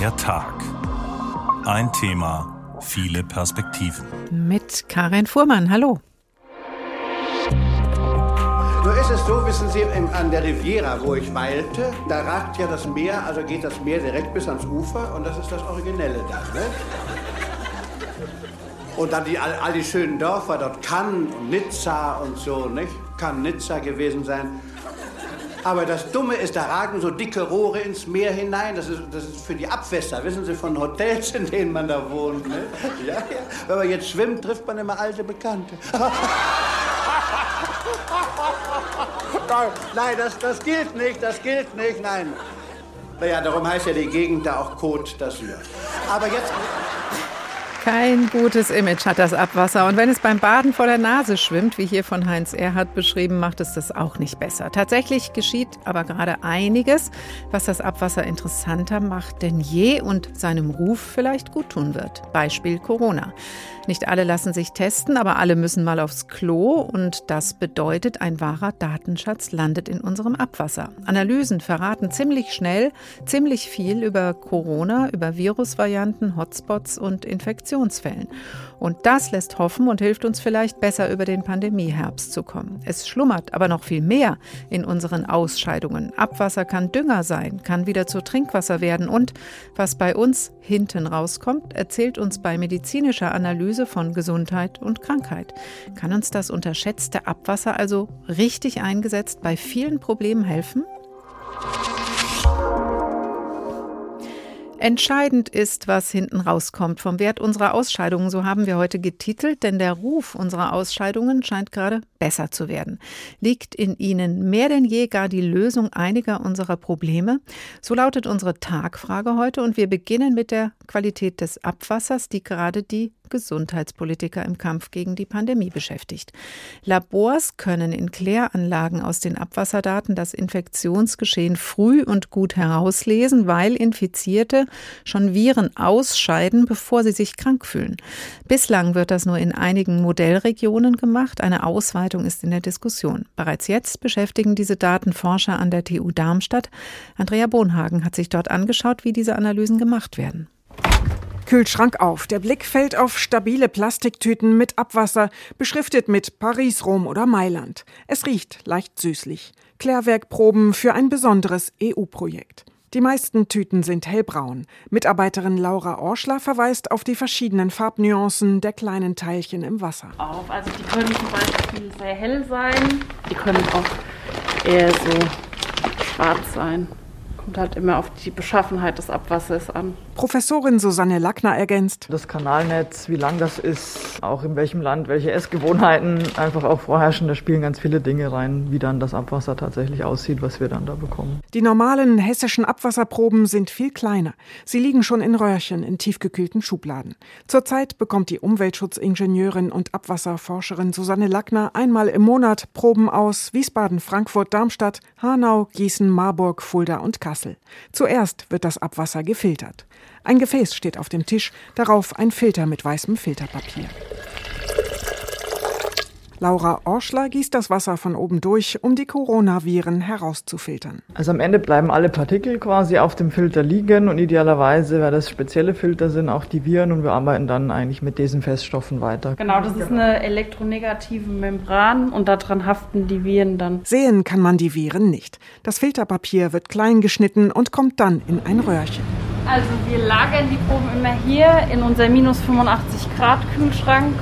Der Tag. Ein Thema, viele Perspektiven. Mit Karin Fuhrmann, hallo. Nur ist es so, wissen Sie, an der Riviera, wo ich weilte, da ragt ja das Meer, also geht das Meer direkt bis ans Ufer und das ist das Originelle da. Ne? Und dann die, all, all, die schönen Dörfer dort, Cannes und Nizza und so, nicht? Kann Nizza gewesen sein. Aber das Dumme ist, da ragen so dicke Rohre ins Meer hinein. Das ist, das ist für die Abwässer, wissen Sie, von Hotels, in denen man da wohnt. Ne? Ja, ja. Wenn man jetzt schwimmt, trifft man immer alte Bekannte. nein, das, das gilt nicht, das gilt nicht, nein. Naja, darum heißt ja die Gegend da auch Côte d'Azur. Aber jetzt... Kein gutes Image hat das Abwasser. Und wenn es beim Baden vor der Nase schwimmt, wie hier von Heinz Erhardt beschrieben, macht es das auch nicht besser. Tatsächlich geschieht aber gerade einiges, was das Abwasser interessanter macht denn je und seinem Ruf vielleicht guttun wird. Beispiel Corona. Nicht alle lassen sich testen, aber alle müssen mal aufs Klo und das bedeutet, ein wahrer Datenschatz landet in unserem Abwasser. Analysen verraten ziemlich schnell ziemlich viel über Corona, über Virusvarianten, Hotspots und Infektionsfällen. Und das lässt hoffen und hilft uns vielleicht besser über den Pandemieherbst zu kommen. Es schlummert aber noch viel mehr in unseren Ausscheidungen. Abwasser kann Dünger sein, kann wieder zu Trinkwasser werden und was bei uns hinten rauskommt, erzählt uns bei medizinischer Analyse von Gesundheit und Krankheit. Kann uns das unterschätzte Abwasser also richtig eingesetzt bei vielen Problemen helfen? Entscheidend ist, was hinten rauskommt vom Wert unserer Ausscheidungen, so haben wir heute getitelt, denn der Ruf unserer Ausscheidungen scheint gerade besser zu werden. Liegt in ihnen mehr denn je gar die Lösung einiger unserer Probleme? So lautet unsere Tagfrage heute und wir beginnen mit der Qualität des Abwassers, die gerade die Gesundheitspolitiker im Kampf gegen die Pandemie beschäftigt. Labors können in Kläranlagen aus den Abwasserdaten das Infektionsgeschehen früh und gut herauslesen, weil Infizierte schon Viren ausscheiden, bevor sie sich krank fühlen. Bislang wird das nur in einigen Modellregionen gemacht. Eine Ausweitung ist in der Diskussion. Bereits jetzt beschäftigen diese Daten Forscher an der TU Darmstadt. Andrea Bonhagen hat sich dort angeschaut, wie diese Analysen gemacht werden. Kühlschrank auf. Der Blick fällt auf stabile Plastiktüten mit Abwasser, beschriftet mit Paris, Rom oder Mailand. Es riecht leicht süßlich. Klärwerkproben für ein besonderes EU-Projekt. Die meisten Tüten sind hellbraun. Mitarbeiterin Laura Orschler verweist auf die verschiedenen Farbnuancen der kleinen Teilchen im Wasser. Auf. Also die können zum Beispiel sehr hell sein, die können auch eher so schwarz sein. Kommt halt immer auf die Beschaffenheit des Abwassers an. Professorin Susanne Lackner ergänzt. Das Kanalnetz, wie lang das ist, auch in welchem Land, welche Essgewohnheiten einfach auch vorherrschen, da spielen ganz viele Dinge rein, wie dann das Abwasser tatsächlich aussieht, was wir dann da bekommen. Die normalen hessischen Abwasserproben sind viel kleiner. Sie liegen schon in Röhrchen in tiefgekühlten Schubladen. Zurzeit bekommt die Umweltschutzingenieurin und Abwasserforscherin Susanne Lackner einmal im Monat Proben aus Wiesbaden, Frankfurt, Darmstadt, Hanau, Gießen, Marburg, Fulda und Kassel. Zuerst wird das Abwasser gefiltert. Ein Gefäß steht auf dem Tisch, darauf ein Filter mit weißem Filterpapier. Laura Orschler gießt das Wasser von oben durch, um die Coronaviren herauszufiltern. Also am Ende bleiben alle Partikel quasi auf dem Filter liegen und idealerweise, weil das spezielle Filter sind, auch die Viren und wir arbeiten dann eigentlich mit diesen Feststoffen weiter. Genau, das ist eine elektronegative Membran und daran haften die Viren dann. Sehen kann man die Viren nicht. Das Filterpapier wird klein geschnitten und kommt dann in ein Röhrchen. Also wir lagern die Proben immer hier in unser minus 85 Grad Kühlschrank.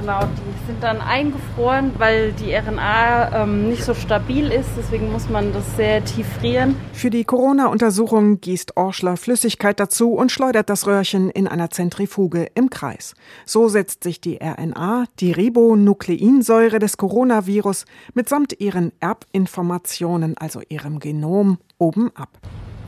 Genau, die sind dann eingefroren, weil die RNA ähm, nicht so stabil ist. Deswegen muss man das sehr tief frieren. Für die Corona-Untersuchung gießt Orschler Flüssigkeit dazu und schleudert das Röhrchen in einer Zentrifuge im Kreis. So setzt sich die RNA, die Ribonukleinsäure des Coronavirus, mitsamt ihren Erbinformationen, also ihrem Genom, oben ab.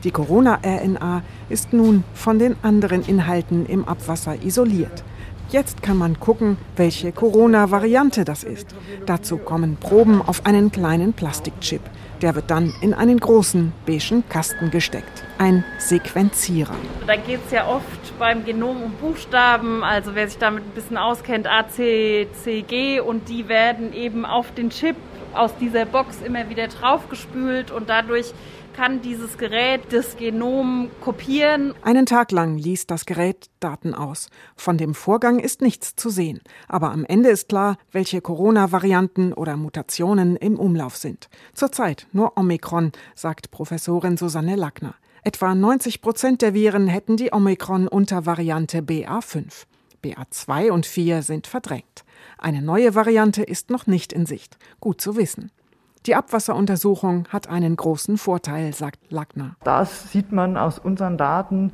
Die Corona-RNA ist nun von den anderen Inhalten im Abwasser isoliert. Jetzt kann man gucken, welche Corona-Variante das ist. Dazu kommen Proben auf einen kleinen Plastikchip. Der wird dann in einen großen beigen Kasten gesteckt. Ein Sequenzierer. Da geht es ja oft beim Genom um Buchstaben. Also wer sich damit ein bisschen auskennt, A, C, C, G. Und die werden eben auf den Chip aus dieser Box immer wieder draufgespült und dadurch kann dieses Gerät das Genom kopieren. Einen Tag lang liest das Gerät Daten aus. Von dem Vorgang ist nichts zu sehen. Aber am Ende ist klar, welche Corona-Varianten oder Mutationen im Umlauf sind. Zurzeit nur Omikron, sagt Professorin Susanne Lackner. Etwa 90 Prozent der Viren hätten die Omikron-Untervariante BA5. BA2 und 4 sind verdrängt. Eine neue Variante ist noch nicht in Sicht. Gut zu wissen. Die Abwasseruntersuchung hat einen großen Vorteil, sagt Lackner. Das sieht man aus unseren Daten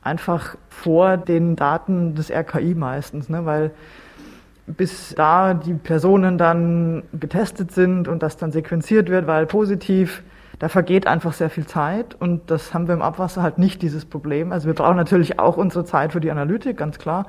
einfach vor den Daten des RKI meistens, ne? weil bis da die Personen dann getestet sind und das dann sequenziert wird, weil positiv, da vergeht einfach sehr viel Zeit und das haben wir im Abwasser halt nicht dieses Problem. Also wir brauchen natürlich auch unsere Zeit für die Analytik, ganz klar.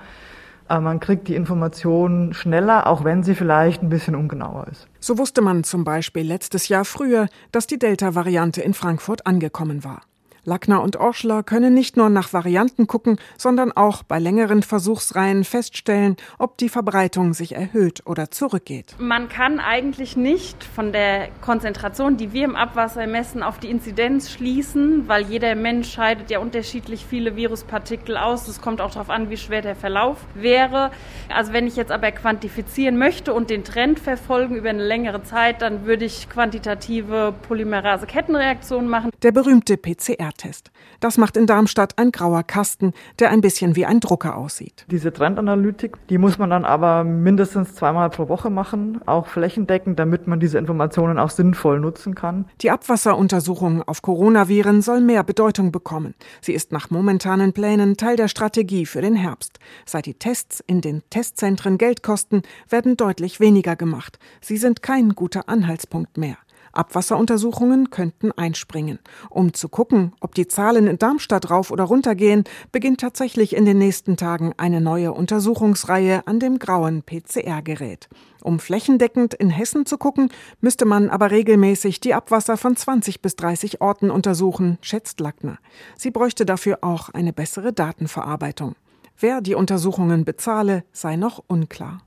Aber man kriegt die Information schneller, auch wenn sie vielleicht ein bisschen ungenauer ist. So wusste man zum Beispiel letztes Jahr früher, dass die Delta-Variante in Frankfurt angekommen war. Lackner und Orschler können nicht nur nach Varianten gucken, sondern auch bei längeren Versuchsreihen feststellen, ob die Verbreitung sich erhöht oder zurückgeht. Man kann eigentlich nicht von der Konzentration, die wir im Abwasser messen, auf die Inzidenz schließen, weil jeder Mensch scheidet ja unterschiedlich viele Viruspartikel aus. Es kommt auch darauf an, wie schwer der Verlauf wäre. Also wenn ich jetzt aber quantifizieren möchte und den Trend verfolgen über eine längere Zeit, dann würde ich quantitative Polymerase-Kettenreaktionen machen. Der berühmte PCR Test. Das macht in Darmstadt ein grauer Kasten, der ein bisschen wie ein Drucker aussieht. Diese Trendanalytik, die muss man dann aber mindestens zweimal pro Woche machen, auch flächendeckend, damit man diese Informationen auch sinnvoll nutzen kann. Die Abwasseruntersuchung auf Coronaviren soll mehr Bedeutung bekommen. Sie ist nach momentanen Plänen Teil der Strategie für den Herbst. Seit die Tests in den Testzentren Geld kosten, werden deutlich weniger gemacht. Sie sind kein guter Anhaltspunkt mehr. Abwasseruntersuchungen könnten einspringen. Um zu gucken, ob die Zahlen in Darmstadt rauf oder runter gehen, beginnt tatsächlich in den nächsten Tagen eine neue Untersuchungsreihe an dem grauen PCR-Gerät. Um flächendeckend in Hessen zu gucken, müsste man aber regelmäßig die Abwasser von 20 bis 30 Orten untersuchen, schätzt Lackner. Sie bräuchte dafür auch eine bessere Datenverarbeitung. Wer die Untersuchungen bezahle, sei noch unklar.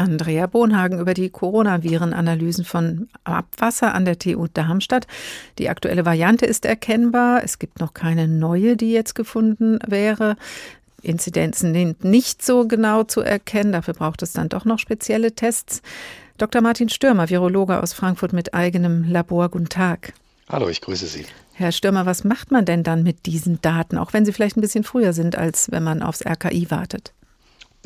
Andrea Bonhagen über die Coronavirenanalysen von Abwasser an der TU Darmstadt. Die aktuelle Variante ist erkennbar. Es gibt noch keine neue, die jetzt gefunden wäre. Inzidenzen sind nicht so genau zu erkennen. Dafür braucht es dann doch noch spezielle Tests. Dr. Martin Stürmer, Virologe aus Frankfurt mit eigenem Labor. Guten Tag. Hallo, ich grüße Sie. Herr Stürmer, was macht man denn dann mit diesen Daten, auch wenn sie vielleicht ein bisschen früher sind, als wenn man aufs RKI wartet?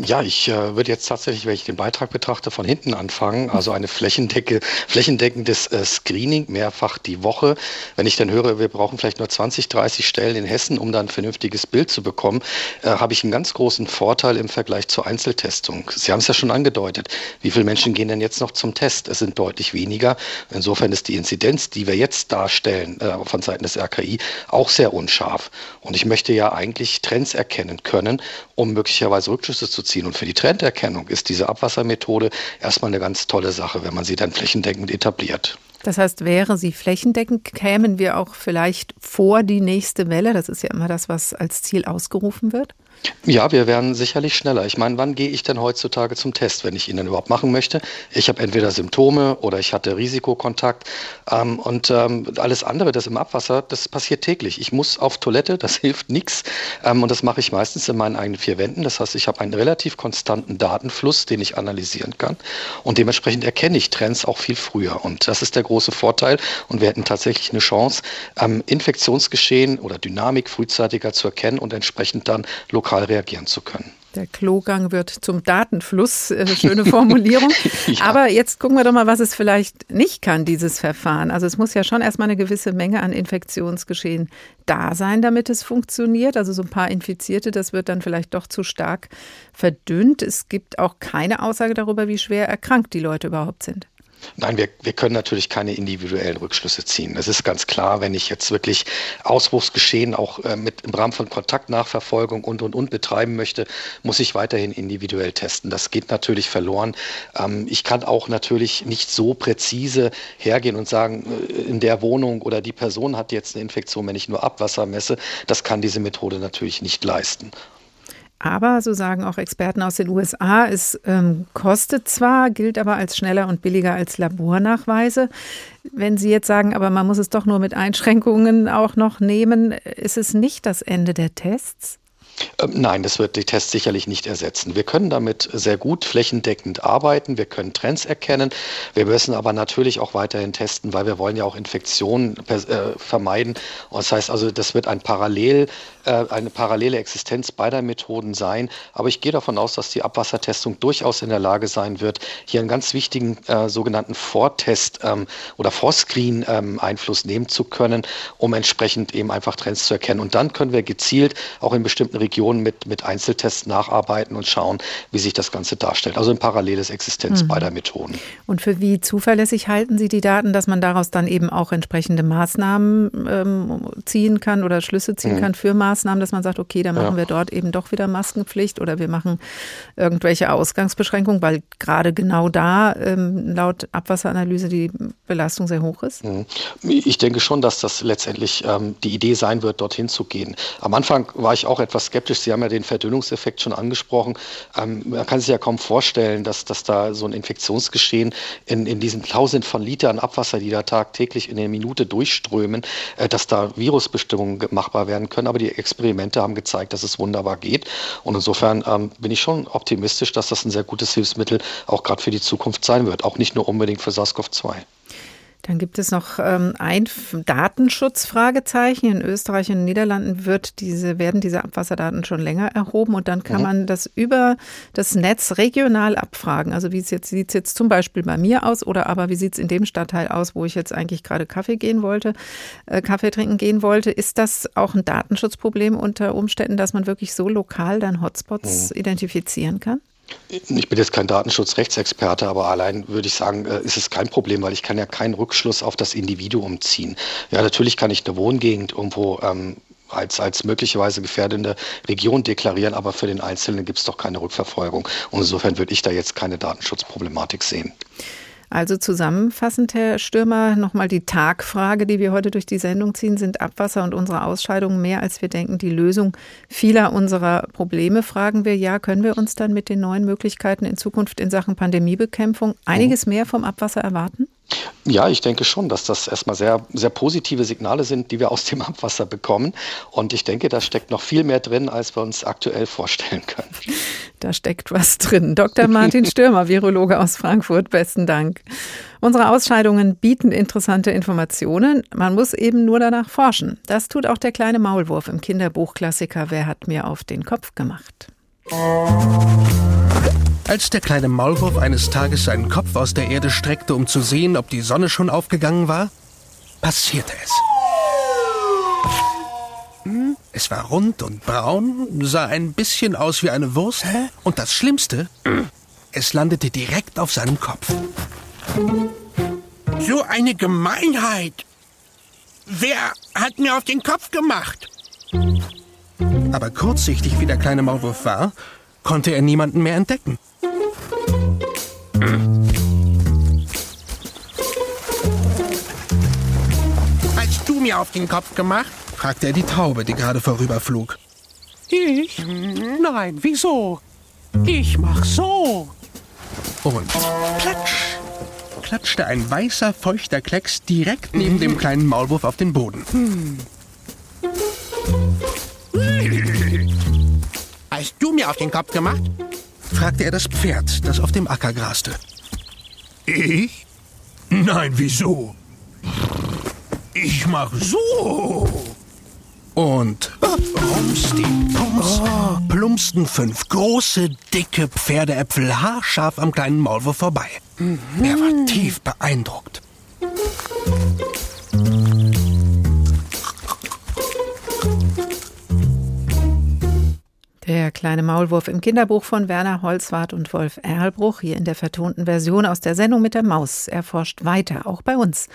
Ja, ich äh, würde jetzt tatsächlich, wenn ich den Beitrag betrachte, von hinten anfangen. Also eine Flächendecke, flächendeckendes äh, Screening mehrfach die Woche. Wenn ich dann höre, wir brauchen vielleicht nur 20, 30 Stellen in Hessen, um dann ein vernünftiges Bild zu bekommen, äh, habe ich einen ganz großen Vorteil im Vergleich zur Einzeltestung. Sie haben es ja schon angedeutet. Wie viele Menschen gehen denn jetzt noch zum Test? Es sind deutlich weniger. Insofern ist die Inzidenz, die wir jetzt darstellen äh, von Seiten des RKI, auch sehr unscharf. Und ich möchte ja eigentlich Trends erkennen können, um möglicherweise Rückschlüsse zu ziehen. Und für die Trenderkennung ist diese Abwassermethode erstmal eine ganz tolle Sache, wenn man sie dann flächendeckend etabliert. Das heißt, wäre sie flächendeckend, kämen wir auch vielleicht vor die nächste Welle. Das ist ja immer das, was als Ziel ausgerufen wird. Ja, wir wären sicherlich schneller. Ich meine, wann gehe ich denn heutzutage zum Test, wenn ich ihn denn überhaupt machen möchte? Ich habe entweder Symptome oder ich hatte Risikokontakt ähm, und ähm, alles andere, das im Abwasser, das passiert täglich. Ich muss auf Toilette, das hilft nichts ähm, und das mache ich meistens in meinen eigenen vier Wänden. Das heißt, ich habe einen relativ konstanten Datenfluss, den ich analysieren kann und dementsprechend erkenne ich Trends auch viel früher und das ist der große Vorteil und wir hätten tatsächlich eine Chance, ähm, Infektionsgeschehen oder Dynamik frühzeitiger zu erkennen und entsprechend dann lokal lokal reagieren zu können. Der Klogang wird zum Datenfluss, äh, schöne Formulierung. ja. Aber jetzt gucken wir doch mal, was es vielleicht nicht kann, dieses Verfahren. Also es muss ja schon erstmal eine gewisse Menge an Infektionsgeschehen da sein, damit es funktioniert. Also so ein paar Infizierte, das wird dann vielleicht doch zu stark verdünnt. Es gibt auch keine Aussage darüber, wie schwer erkrankt die Leute überhaupt sind. Nein, wir, wir können natürlich keine individuellen Rückschlüsse ziehen. Es ist ganz klar, wenn ich jetzt wirklich Ausbruchsgeschehen auch äh, mit im Rahmen von Kontaktnachverfolgung und und und betreiben möchte, muss ich weiterhin individuell testen. Das geht natürlich verloren. Ähm, ich kann auch natürlich nicht so präzise hergehen und sagen, äh, in der Wohnung oder die Person hat jetzt eine Infektion, wenn ich nur Abwasser messe. Das kann diese Methode natürlich nicht leisten. Aber, so sagen auch Experten aus den USA, es ähm, kostet zwar, gilt aber als schneller und billiger als Labornachweise. Wenn Sie jetzt sagen, aber man muss es doch nur mit Einschränkungen auch noch nehmen, ist es nicht das Ende der Tests? Ähm, nein, das wird die Tests sicherlich nicht ersetzen. Wir können damit sehr gut flächendeckend arbeiten. Wir können Trends erkennen. Wir müssen aber natürlich auch weiterhin testen, weil wir wollen ja auch Infektionen äh, vermeiden. Das heißt also, das wird ein Parallel, eine parallele Existenz beider Methoden sein. Aber ich gehe davon aus, dass die Abwassertestung durchaus in der Lage sein wird, hier einen ganz wichtigen äh, sogenannten Vortest ähm, oder Vorscreen ähm, Einfluss nehmen zu können, um entsprechend eben einfach Trends zu erkennen. Und dann können wir gezielt auch in bestimmten Regionen mit, mit Einzeltests nacharbeiten und schauen, wie sich das Ganze darstellt. Also ein paralleles Existenz mhm. beider Methoden. Und für wie zuverlässig halten Sie die Daten, dass man daraus dann eben auch entsprechende Maßnahmen ähm, ziehen kann oder Schlüsse ziehen mhm. kann für Maßnahmen, dass man sagt, okay, dann machen ja. wir dort eben doch wieder Maskenpflicht oder wir machen irgendwelche Ausgangsbeschränkungen, weil gerade genau da ähm, laut Abwasseranalyse die Belastung sehr hoch ist? Mhm. Ich denke schon, dass das letztendlich ähm, die Idee sein wird, dorthin zu gehen. Am Anfang war ich auch etwas skeptisch. Sie haben ja den Verdünnungseffekt schon angesprochen. Ähm, man kann sich ja kaum vorstellen, dass, dass da so ein Infektionsgeschehen in, in diesen Tausend von Litern Abwasser, die da tagtäglich in der Minute durchströmen, äh, dass da Virusbestimmungen machbar werden können. Aber die Experimente haben gezeigt, dass es wunderbar geht. Und insofern ähm, bin ich schon optimistisch, dass das ein sehr gutes Hilfsmittel auch gerade für die Zukunft sein wird. Auch nicht nur unbedingt für SARS-CoV-2. Dann gibt es noch ähm, ein Datenschutzfragezeichen. In Österreich und den Niederlanden wird diese, werden diese Abwasserdaten schon länger erhoben und dann kann mhm. man das über das Netz regional abfragen. Also wie jetzt, sieht es jetzt zum Beispiel bei mir aus oder aber wie sieht es in dem Stadtteil aus, wo ich jetzt eigentlich gerade Kaffee gehen wollte, äh, Kaffee trinken gehen wollte. Ist das auch ein Datenschutzproblem unter Umständen, dass man wirklich so lokal dann Hotspots mhm. identifizieren kann? Ich bin jetzt kein Datenschutzrechtsexperte, aber allein würde ich sagen, äh, ist es kein Problem, weil ich kann ja keinen Rückschluss auf das Individuum ziehen. Ja, natürlich kann ich eine Wohngegend irgendwo ähm, als, als möglicherweise gefährdende Region deklarieren, aber für den Einzelnen gibt es doch keine Rückverfolgung. Und insofern würde ich da jetzt keine Datenschutzproblematik sehen. Also zusammenfassend, Herr Stürmer, nochmal die Tagfrage, die wir heute durch die Sendung ziehen, sind Abwasser und unsere Ausscheidungen mehr, als wir denken, die Lösung vieler unserer Probleme? Fragen wir ja, können wir uns dann mit den neuen Möglichkeiten in Zukunft in Sachen Pandemiebekämpfung einiges mehr vom Abwasser erwarten? Ja, ich denke schon, dass das erstmal sehr, sehr positive Signale sind, die wir aus dem Abwasser bekommen. Und ich denke, da steckt noch viel mehr drin, als wir uns aktuell vorstellen können. Da steckt was drin. Dr. Martin Stürmer, Virologe aus Frankfurt, besten Dank. Unsere Ausscheidungen bieten interessante Informationen. Man muss eben nur danach forschen. Das tut auch der kleine Maulwurf im Kinderbuchklassiker Wer hat mir auf den Kopf gemacht? Als der kleine Maulwurf eines Tages seinen Kopf aus der Erde streckte, um zu sehen, ob die Sonne schon aufgegangen war, passierte es. Hm, es war rund und braun, sah ein bisschen aus wie eine Wurst. Hä? Und das Schlimmste, es landete direkt auf seinem Kopf. So eine Gemeinheit! Wer hat mir auf den Kopf gemacht? Aber kurzsichtig wie der kleine Maulwurf war, konnte er niemanden mehr entdecken. Hast du mir auf den Kopf gemacht? fragte er die Taube, die gerade vorüberflug. Ich? Nein, wieso? Ich mach so. Und platsch klatschte ein weißer, feuchter Klecks direkt neben dem kleinen Maulwurf auf den Boden. Hm. Hast du mir auf den Kopf gemacht? fragte er das Pferd, das auf dem Acker graste. Ich? Nein, wieso? Ich mach so. Und rumsti, plumps, oh, plumpsten fünf große, dicke Pferdeäpfel haarscharf am kleinen Maulwurf vorbei. Mhm. Er war tief beeindruckt. Der kleine Maulwurf im Kinderbuch von Werner Holzwart und Wolf Erlbruch, hier in der vertonten Version aus der Sendung mit der Maus, erforscht weiter, auch bei uns.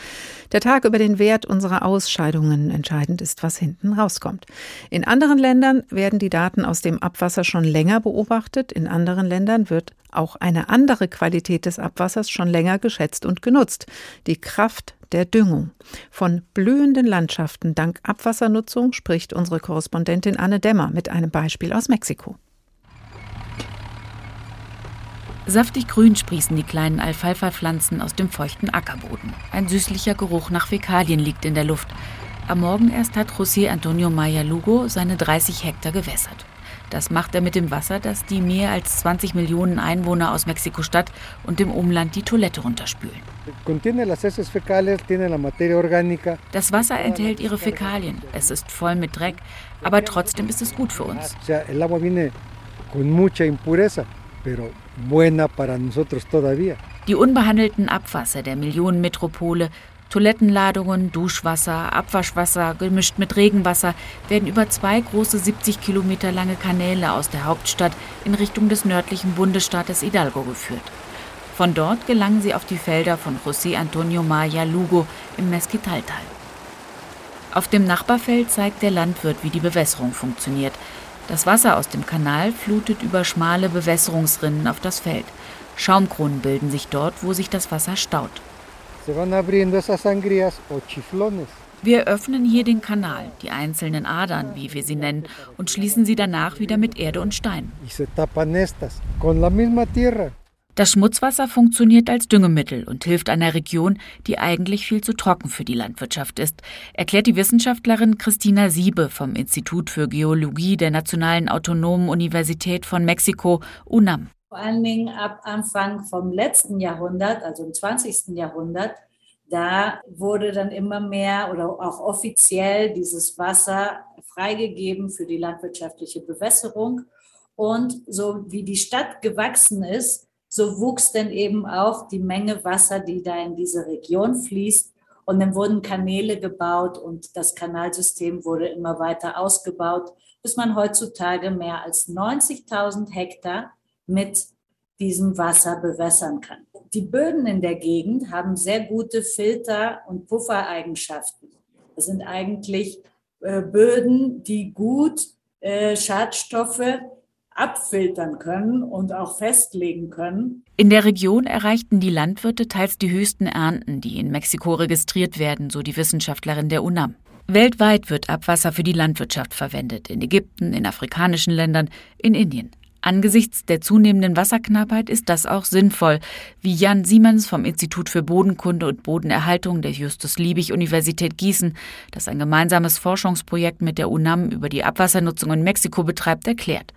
Der Tag über den Wert unserer Ausscheidungen. Entscheidend ist, was hinten rauskommt. In anderen Ländern werden die Daten aus dem Abwasser schon länger beobachtet. In anderen Ländern wird auch eine andere Qualität des Abwassers schon länger geschätzt und genutzt. Die Kraft der Düngung. Von blühenden Landschaften dank Abwassernutzung spricht unsere Korrespondentin Anne Dämmer mit einem Beispiel aus Mexiko. Saftig grün sprießen die kleinen Alfalfa-Pflanzen aus dem feuchten Ackerboden. Ein süßlicher Geruch nach Fäkalien liegt in der Luft. Am Morgen erst hat José Antonio Maya Lugo seine 30 Hektar gewässert. Das macht er mit dem Wasser, das die mehr als 20 Millionen Einwohner aus Mexiko-Stadt und dem Umland die Toilette runterspülen. Das Wasser enthält ihre Fäkalien. Es ist voll mit Dreck, aber trotzdem ist es gut für uns. Die unbehandelten Abwasser der Millionenmetropole Toilettenladungen, Duschwasser, Abwaschwasser gemischt mit Regenwasser werden über zwei große 70 Kilometer lange Kanäle aus der Hauptstadt in Richtung des nördlichen Bundesstaates Hidalgo geführt. Von dort gelangen sie auf die Felder von José Antonio Maya Lugo im Mesquitaltal. Auf dem Nachbarfeld zeigt der Landwirt, wie die Bewässerung funktioniert. Das Wasser aus dem Kanal flutet über schmale Bewässerungsrinnen auf das Feld. Schaumkronen bilden sich dort, wo sich das Wasser staut. Wir öffnen hier den Kanal, die einzelnen Adern, wie wir sie nennen, und schließen sie danach wieder mit Erde und Stein. Das Schmutzwasser funktioniert als Düngemittel und hilft einer Region, die eigentlich viel zu trocken für die Landwirtschaft ist, erklärt die Wissenschaftlerin Christina Siebe vom Institut für Geologie der Nationalen Autonomen Universität von Mexiko, UNAM. Vor allen Dingen ab Anfang vom letzten Jahrhundert, also im 20. Jahrhundert, da wurde dann immer mehr oder auch offiziell dieses Wasser freigegeben für die landwirtschaftliche Bewässerung. Und so wie die Stadt gewachsen ist, so wuchs dann eben auch die Menge Wasser, die da in diese Region fließt. Und dann wurden Kanäle gebaut und das Kanalsystem wurde immer weiter ausgebaut, bis man heutzutage mehr als 90.000 Hektar mit diesem Wasser bewässern kann. Die Böden in der Gegend haben sehr gute Filter- und Puffereigenschaften. Das sind eigentlich äh, Böden, die gut äh, Schadstoffe abfiltern können und auch festlegen können. In der Region erreichten die Landwirte teils die höchsten Ernten, die in Mexiko registriert werden, so die Wissenschaftlerin der UNAM. Weltweit wird Abwasser für die Landwirtschaft verwendet, in Ägypten, in afrikanischen Ländern, in Indien. Angesichts der zunehmenden Wasserknappheit ist das auch sinnvoll, wie Jan Siemens vom Institut für Bodenkunde und Bodenerhaltung der Justus-Liebig-Universität Gießen, das ein gemeinsames Forschungsprojekt mit der UNAM über die Abwassernutzung in Mexiko betreibt, erklärt.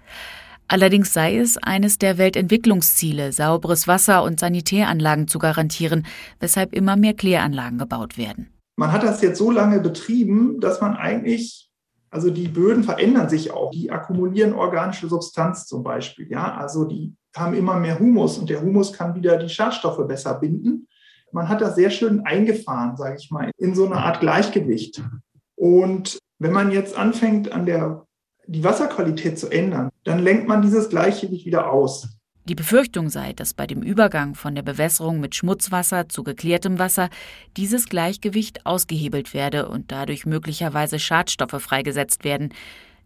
Allerdings sei es eines der Weltentwicklungsziele, sauberes Wasser und Sanitäranlagen zu garantieren, weshalb immer mehr Kläranlagen gebaut werden. Man hat das jetzt so lange betrieben, dass man eigentlich also die Böden verändern sich auch. Die akkumulieren organische Substanz zum Beispiel. Ja, also die haben immer mehr Humus und der Humus kann wieder die Schadstoffe besser binden. Man hat das sehr schön eingefahren, sage ich mal, in so eine Art Gleichgewicht. Und wenn man jetzt anfängt, an der die Wasserqualität zu ändern, dann lenkt man dieses Gleichgewicht wieder aus. Die Befürchtung sei, dass bei dem Übergang von der Bewässerung mit Schmutzwasser zu geklärtem Wasser dieses Gleichgewicht ausgehebelt werde und dadurch möglicherweise Schadstoffe freigesetzt werden.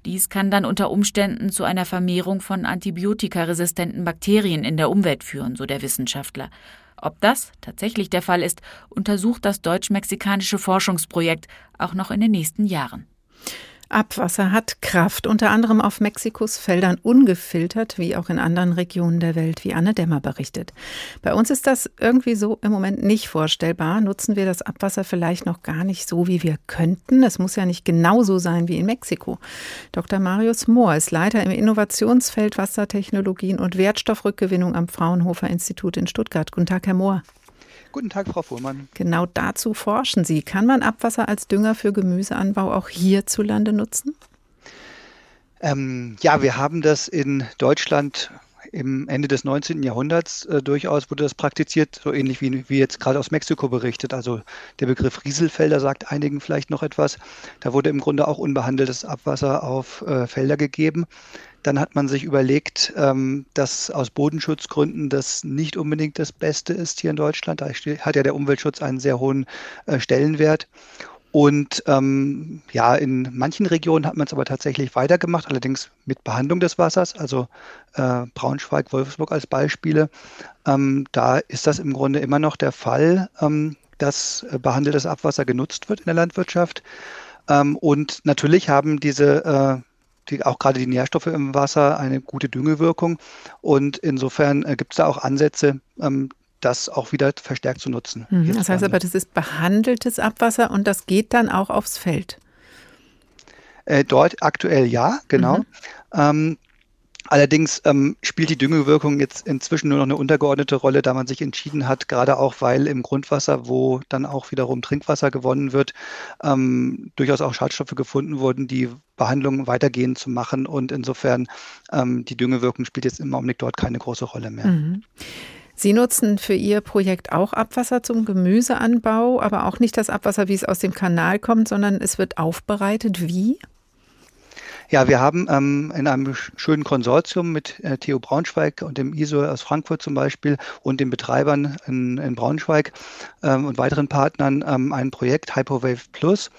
Dies kann dann unter Umständen zu einer Vermehrung von antibiotikaresistenten Bakterien in der Umwelt führen, so der Wissenschaftler. Ob das tatsächlich der Fall ist, untersucht das deutsch-mexikanische Forschungsprojekt auch noch in den nächsten Jahren. Abwasser hat Kraft, unter anderem auf Mexikos Feldern ungefiltert, wie auch in anderen Regionen der Welt, wie Anne Dämmer berichtet. Bei uns ist das irgendwie so im Moment nicht vorstellbar. Nutzen wir das Abwasser vielleicht noch gar nicht so, wie wir könnten. Es muss ja nicht genauso sein wie in Mexiko. Dr. Marius Mohr ist Leiter im Innovationsfeld Wassertechnologien und Wertstoffrückgewinnung am Fraunhofer Institut in Stuttgart. Guten Tag, Herr Mohr. Guten Tag, Frau Fuhrmann. Genau dazu forschen Sie. Kann man Abwasser als Dünger für Gemüseanbau auch hierzulande nutzen? Ähm, ja, wir haben das in Deutschland im Ende des 19. Jahrhunderts äh, durchaus wurde das praktiziert, so ähnlich wie, wie jetzt gerade aus Mexiko berichtet. Also der Begriff Rieselfelder sagt einigen vielleicht noch etwas. Da wurde im Grunde auch unbehandeltes Abwasser auf äh, Felder gegeben. Dann hat man sich überlegt, ähm, dass aus Bodenschutzgründen das nicht unbedingt das Beste ist hier in Deutschland. Da hat ja der Umweltschutz einen sehr hohen äh, Stellenwert. Und ähm, ja, in manchen Regionen hat man es aber tatsächlich weitergemacht, allerdings mit Behandlung des Wassers, also äh, Braunschweig, Wolfsburg als Beispiele. Ähm, da ist das im Grunde immer noch der Fall, ähm, dass äh, behandeltes Abwasser genutzt wird in der Landwirtschaft. Ähm, und natürlich haben diese äh, die, auch gerade die Nährstoffe im Wasser eine gute Düngewirkung. Und insofern äh, gibt es da auch Ansätze, ähm, das auch wieder verstärkt zu nutzen. Mhm, das heißt aber, das ist behandeltes Abwasser und das geht dann auch aufs Feld. Äh, dort aktuell ja, genau. Mhm. Ähm, Allerdings ähm, spielt die Düngewirkung jetzt inzwischen nur noch eine untergeordnete Rolle, da man sich entschieden hat, gerade auch weil im Grundwasser, wo dann auch wiederum Trinkwasser gewonnen wird, ähm, durchaus auch Schadstoffe gefunden wurden, die Behandlung weitergehend zu machen. Und insofern ähm, die Düngewirkung spielt jetzt im Augenblick dort keine große Rolle mehr. Mhm. Sie nutzen für Ihr Projekt auch Abwasser zum Gemüseanbau, aber auch nicht das Abwasser, wie es aus dem Kanal kommt, sondern es wird aufbereitet. Wie? Ja, wir haben ähm, in einem schönen Konsortium mit äh, Theo Braunschweig und dem ISO aus Frankfurt zum Beispiel und den Betreibern in, in Braunschweig ähm, und weiteren Partnern ähm, ein Projekt Hyperwave Plus,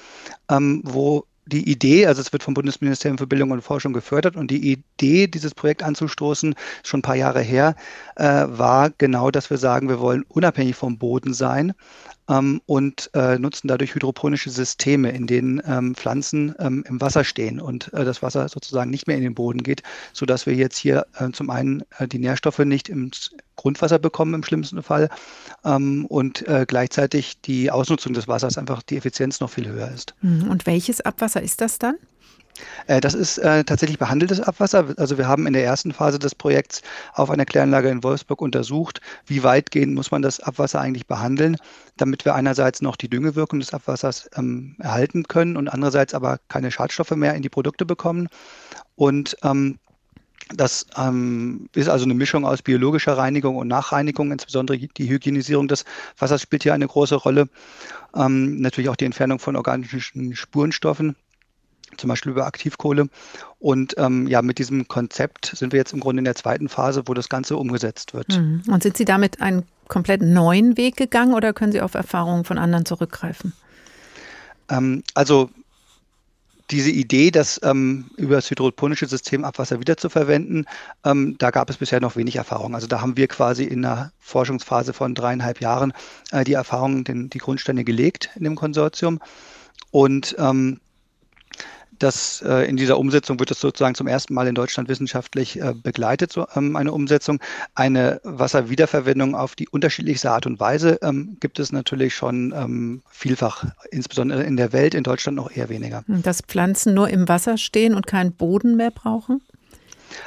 ähm, wo die Idee, also es wird vom Bundesministerium für Bildung und Forschung gefördert und die Idee, dieses Projekt anzustoßen, schon ein paar Jahre her, äh, war genau, dass wir sagen, wir wollen unabhängig vom Boden sein ähm, und äh, nutzen dadurch hydroponische Systeme, in denen ähm, Pflanzen ähm, im Wasser stehen und äh, das Wasser sozusagen nicht mehr in den Boden geht, sodass wir jetzt hier äh, zum einen äh, die Nährstoffe nicht im Grundwasser bekommen im schlimmsten Fall ähm, und äh, gleichzeitig die Ausnutzung des Wassers einfach die Effizienz noch viel höher ist. Mhm. Und welches Abwasser ist das dann? Äh, das ist äh, tatsächlich behandeltes Abwasser. Also wir haben in der ersten Phase des Projekts auf einer Kläranlage in Wolfsburg untersucht, wie weitgehend muss man das Abwasser eigentlich behandeln, damit wir einerseits noch die Düngewirkung des Abwassers ähm, erhalten können und andererseits aber keine Schadstoffe mehr in die Produkte bekommen. Und ähm, das ähm, ist also eine Mischung aus biologischer Reinigung und Nachreinigung, insbesondere die Hygienisierung des Wassers spielt hier eine große Rolle. Ähm, natürlich auch die Entfernung von organischen Spurenstoffen zum Beispiel über Aktivkohle. Und ähm, ja, mit diesem Konzept sind wir jetzt im Grunde in der zweiten Phase, wo das Ganze umgesetzt wird. Mhm. Und sind Sie damit einen komplett neuen Weg gegangen oder können Sie auf Erfahrungen von anderen zurückgreifen? Ähm, also diese Idee, das ähm, über das hydroponische System Abwasser wiederzuverwenden, ähm, da gab es bisher noch wenig Erfahrung. Also da haben wir quasi in einer Forschungsphase von dreieinhalb Jahren äh, die Erfahrungen, den, die Grundsteine gelegt in dem Konsortium. Und ähm, das äh, in dieser Umsetzung wird es sozusagen zum ersten Mal in Deutschland wissenschaftlich äh, begleitet, so, ähm, eine Umsetzung. Eine Wasserwiederverwendung auf die unterschiedlichste Art und Weise ähm, gibt es natürlich schon ähm, vielfach, insbesondere in der Welt, in Deutschland noch eher weniger. Dass Pflanzen nur im Wasser stehen und keinen Boden mehr brauchen?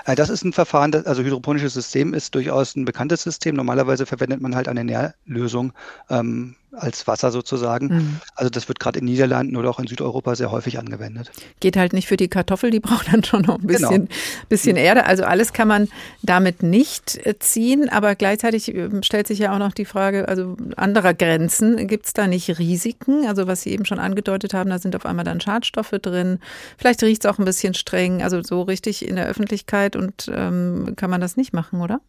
Äh, das ist ein Verfahren, also hydroponisches System ist durchaus ein bekanntes System. Normalerweise verwendet man halt eine Nährlösung ähm, als Wasser sozusagen. Mhm. Also das wird gerade in Niederlanden oder auch in Südeuropa sehr häufig angewendet. Geht halt nicht für die Kartoffel, die braucht dann schon noch ein bisschen, genau. bisschen Erde. Also alles kann man damit nicht äh, ziehen, aber gleichzeitig ähm, stellt sich ja auch noch die Frage, also anderer Grenzen, gibt es da nicht Risiken? Also was Sie eben schon angedeutet haben, da sind auf einmal dann Schadstoffe drin. Vielleicht riecht es auch ein bisschen streng, also so richtig in der Öffentlichkeit und ähm, kann man das nicht machen, oder?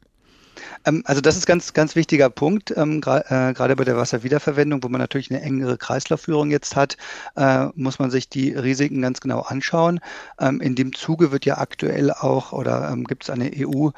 Ähm, also das ist ganz, ganz wichtiger Punkt, ähm, äh, gerade bei der Wasserwiederverwendung, wo man natürlich eine engere Kreislaufführung jetzt hat, äh, muss man sich die Risiken ganz genau anschauen. Ähm, in dem Zuge wird ja aktuell auch oder gibt es eine EU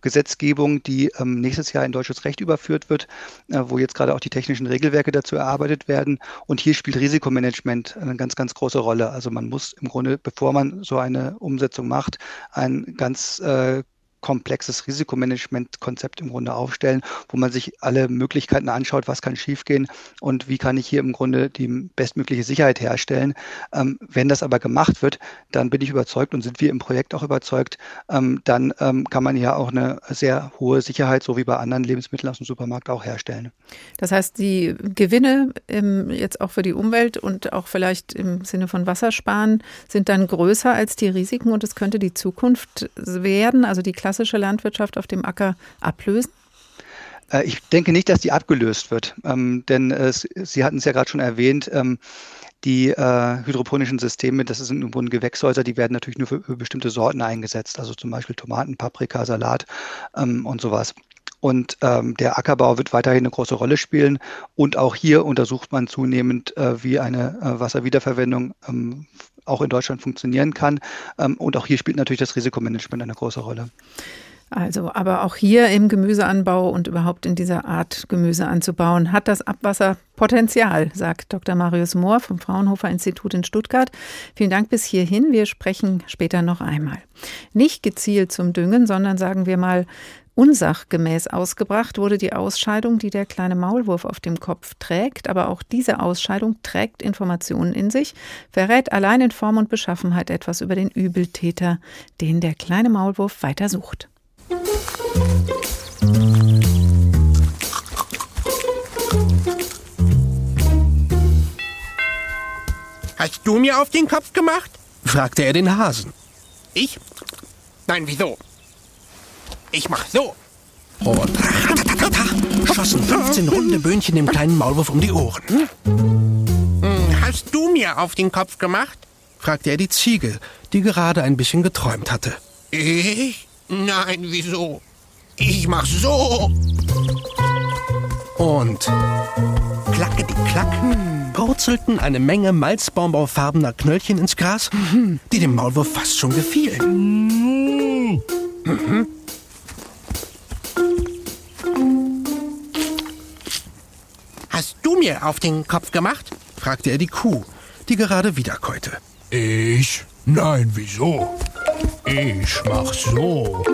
Gesetzgebung, die ähm, nächstes Jahr in deutsches Recht überführt wird, äh, wo jetzt gerade auch die technischen Regelwerke dazu erarbeitet werden. Und hier spielt Risikomanagement eine ganz, ganz große Rolle. Also man muss im Grunde, bevor man so eine Umsetzung macht, ein ganz äh, komplexes Risikomanagement-Konzept im Grunde aufstellen, wo man sich alle Möglichkeiten anschaut, was kann schiefgehen und wie kann ich hier im Grunde die bestmögliche Sicherheit herstellen. Ähm, wenn das aber gemacht wird, dann bin ich überzeugt und sind wir im Projekt auch überzeugt, ähm, dann ähm, kann man hier auch eine sehr hohe Sicherheit, so wie bei anderen Lebensmitteln aus dem Supermarkt auch herstellen. Das heißt, die Gewinne jetzt auch für die Umwelt und auch vielleicht im Sinne von Wassersparen sind dann größer als die Risiken und es könnte die Zukunft werden, also die klassische Landwirtschaft auf dem Acker ablösen? Äh, ich denke nicht, dass die abgelöst wird, ähm, denn äh, Sie hatten es ja gerade schon erwähnt. Ähm, die äh, hydroponischen Systeme, das sind im Grunde Gewächshäuser, die werden natürlich nur für, für bestimmte Sorten eingesetzt, also zum Beispiel Tomaten, Paprika, Salat ähm, und sowas. Und ähm, der Ackerbau wird weiterhin eine große Rolle spielen. Und auch hier untersucht man zunehmend, äh, wie eine äh, Wasserwiederverwendung ähm, auch in Deutschland funktionieren kann. Ähm, und auch hier spielt natürlich das Risikomanagement eine große Rolle. Also, aber auch hier im Gemüseanbau und überhaupt in dieser Art Gemüse anzubauen, hat das Abwasser Potenzial, sagt Dr. Marius Mohr vom Fraunhofer Institut in Stuttgart. Vielen Dank bis hierhin. Wir sprechen später noch einmal. Nicht gezielt zum Düngen, sondern sagen wir mal unsachgemäß ausgebracht wurde die Ausscheidung, die der kleine Maulwurf auf dem Kopf trägt. Aber auch diese Ausscheidung trägt Informationen in sich, verrät allein in Form und Beschaffenheit etwas über den Übeltäter, den der kleine Maulwurf weiter sucht. Hast du mir auf den Kopf gemacht? fragte er den Hasen. Ich? Nein, wieso? Ich mach so. Und schossen 15 runde Böhnchen dem kleinen Maulwurf um die Ohren. Hm, hast du mir auf den Kopf gemacht? fragte er die Ziege, die gerade ein bisschen geträumt hatte. Ich? Nein, wieso? Ich mach so. Und klacke die Klack purzelten eine Menge malzbonbonfarbener Knöllchen ins Gras, die dem Maulwurf fast schon gefielen. Mhm. Hast du mir auf den Kopf gemacht? fragte er die Kuh, die gerade wiederkäute. Ich? Nein, wieso? Ich mach so.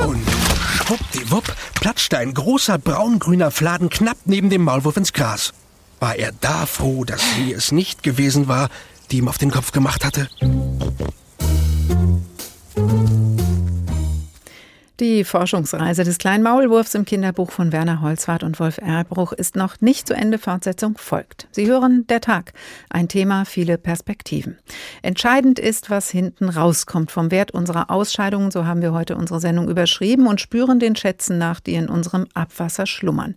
Und schwuppdiwupp platschte ein großer braungrüner Fladen knapp neben dem Maulwurf ins Gras. War er da froh, dass sie es nicht gewesen war, die ihm auf den Kopf gemacht hatte? Die Forschungsreise des kleinen Maulwurfs im Kinderbuch von Werner Holzwart und Wolf Erbruch ist noch nicht zu Ende. Fortsetzung folgt. Sie hören Der Tag. Ein Thema, viele Perspektiven. Entscheidend ist, was hinten rauskommt vom Wert unserer Ausscheidungen. So haben wir heute unsere Sendung überschrieben und spüren den Schätzen nach, die in unserem Abwasser schlummern.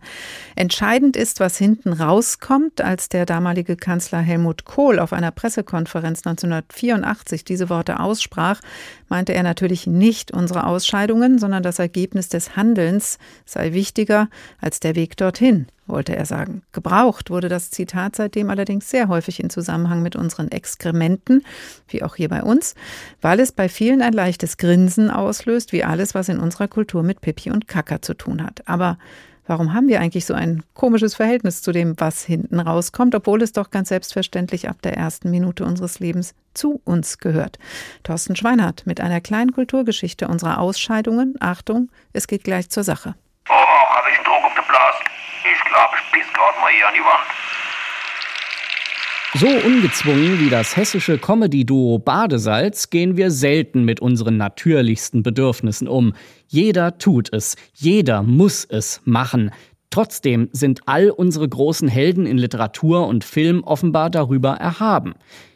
Entscheidend ist, was hinten rauskommt, als der damalige Kanzler Helmut Kohl auf einer Pressekonferenz 1984 diese Worte aussprach, meinte er natürlich nicht unsere Ausscheidungen, sondern das Ergebnis des Handelns sei wichtiger als der Weg dorthin, wollte er sagen. Gebraucht wurde das Zitat seitdem allerdings sehr häufig in Zusammenhang mit unseren Exkrementen, wie auch hier bei uns, weil es bei vielen ein leichtes Grinsen auslöst, wie alles, was in unserer Kultur mit Pipi und Kaka zu tun hat. Aber Warum haben wir eigentlich so ein komisches Verhältnis zu dem, was hinten rauskommt, obwohl es doch ganz selbstverständlich ab der ersten Minute unseres Lebens zu uns gehört? Thorsten Schweinhardt mit einer kleinen Kulturgeschichte unserer Ausscheidungen. Achtung, es geht gleich zur Sache. Oh, hab ich einen Druck auf der Blase. Ich glaube, ich piss gerade mal hier an die Wand. So ungezwungen wie das hessische Comedy-Duo Badesalz gehen wir selten mit unseren natürlichsten Bedürfnissen um. Jeder tut es, jeder muss es machen. Trotzdem sind all unsere großen Helden in Literatur und Film offenbar darüber erhaben.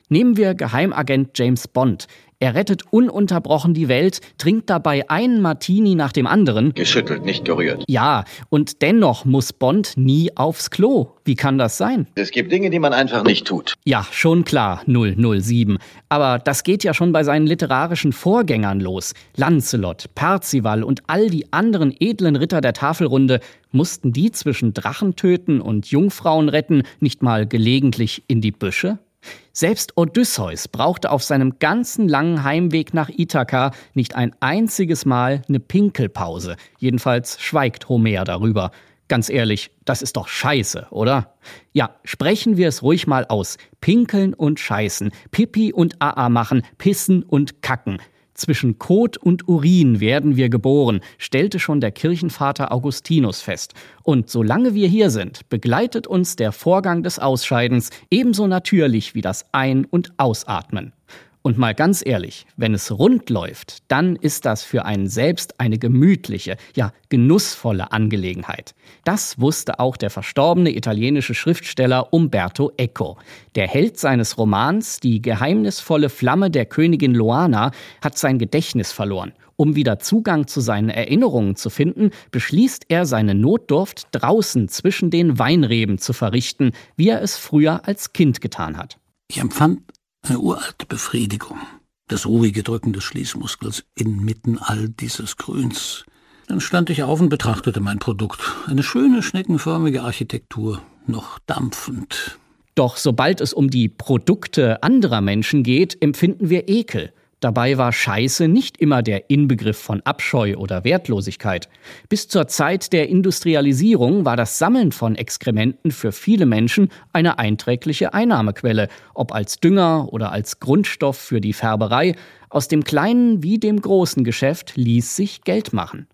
Nehmen wir Geheimagent James Bond. Er rettet ununterbrochen die Welt, trinkt dabei einen Martini nach dem anderen. Geschüttelt, nicht gerührt. Ja, und dennoch muss Bond nie aufs Klo. Wie kann das sein? Es gibt Dinge, die man einfach nicht tut. Ja, schon klar, 007. Aber das geht ja schon bei seinen literarischen Vorgängern los. Lancelot, Parzival und all die anderen edlen Ritter der Tafelrunde mussten die zwischen Drachen töten und Jungfrauen retten nicht mal gelegentlich in die Büsche? Selbst Odysseus brauchte auf seinem ganzen langen Heimweg nach Ithaka nicht ein einziges Mal eine Pinkelpause. Jedenfalls schweigt Homer darüber. Ganz ehrlich, das ist doch scheiße, oder? Ja, sprechen wir es ruhig mal aus. Pinkeln und scheißen, Pipi und Aa machen, pissen und kacken. Zwischen Kot und Urin werden wir geboren, stellte schon der Kirchenvater Augustinus fest. Und solange wir hier sind, begleitet uns der Vorgang des Ausscheidens ebenso natürlich wie das Ein- und Ausatmen. Und mal ganz ehrlich, wenn es rund läuft, dann ist das für einen selbst eine gemütliche, ja genussvolle Angelegenheit. Das wusste auch der verstorbene italienische Schriftsteller Umberto Eco. Der Held seines Romans Die geheimnisvolle Flamme der Königin Loana hat sein Gedächtnis verloren. Um wieder Zugang zu seinen Erinnerungen zu finden, beschließt er, seine Notdurft draußen zwischen den Weinreben zu verrichten, wie er es früher als Kind getan hat. Ich empfand eine uralte Befriedigung. Das ruhige Drücken des Schließmuskels inmitten all dieses Grüns. Dann stand ich auf und betrachtete mein Produkt. Eine schöne, schneckenförmige Architektur, noch dampfend. Doch sobald es um die Produkte anderer Menschen geht, empfinden wir Ekel. Dabei war Scheiße nicht immer der Inbegriff von Abscheu oder Wertlosigkeit. Bis zur Zeit der Industrialisierung war das Sammeln von Exkrementen für viele Menschen eine einträgliche Einnahmequelle, ob als Dünger oder als Grundstoff für die Färberei. Aus dem kleinen wie dem großen Geschäft ließ sich Geld machen.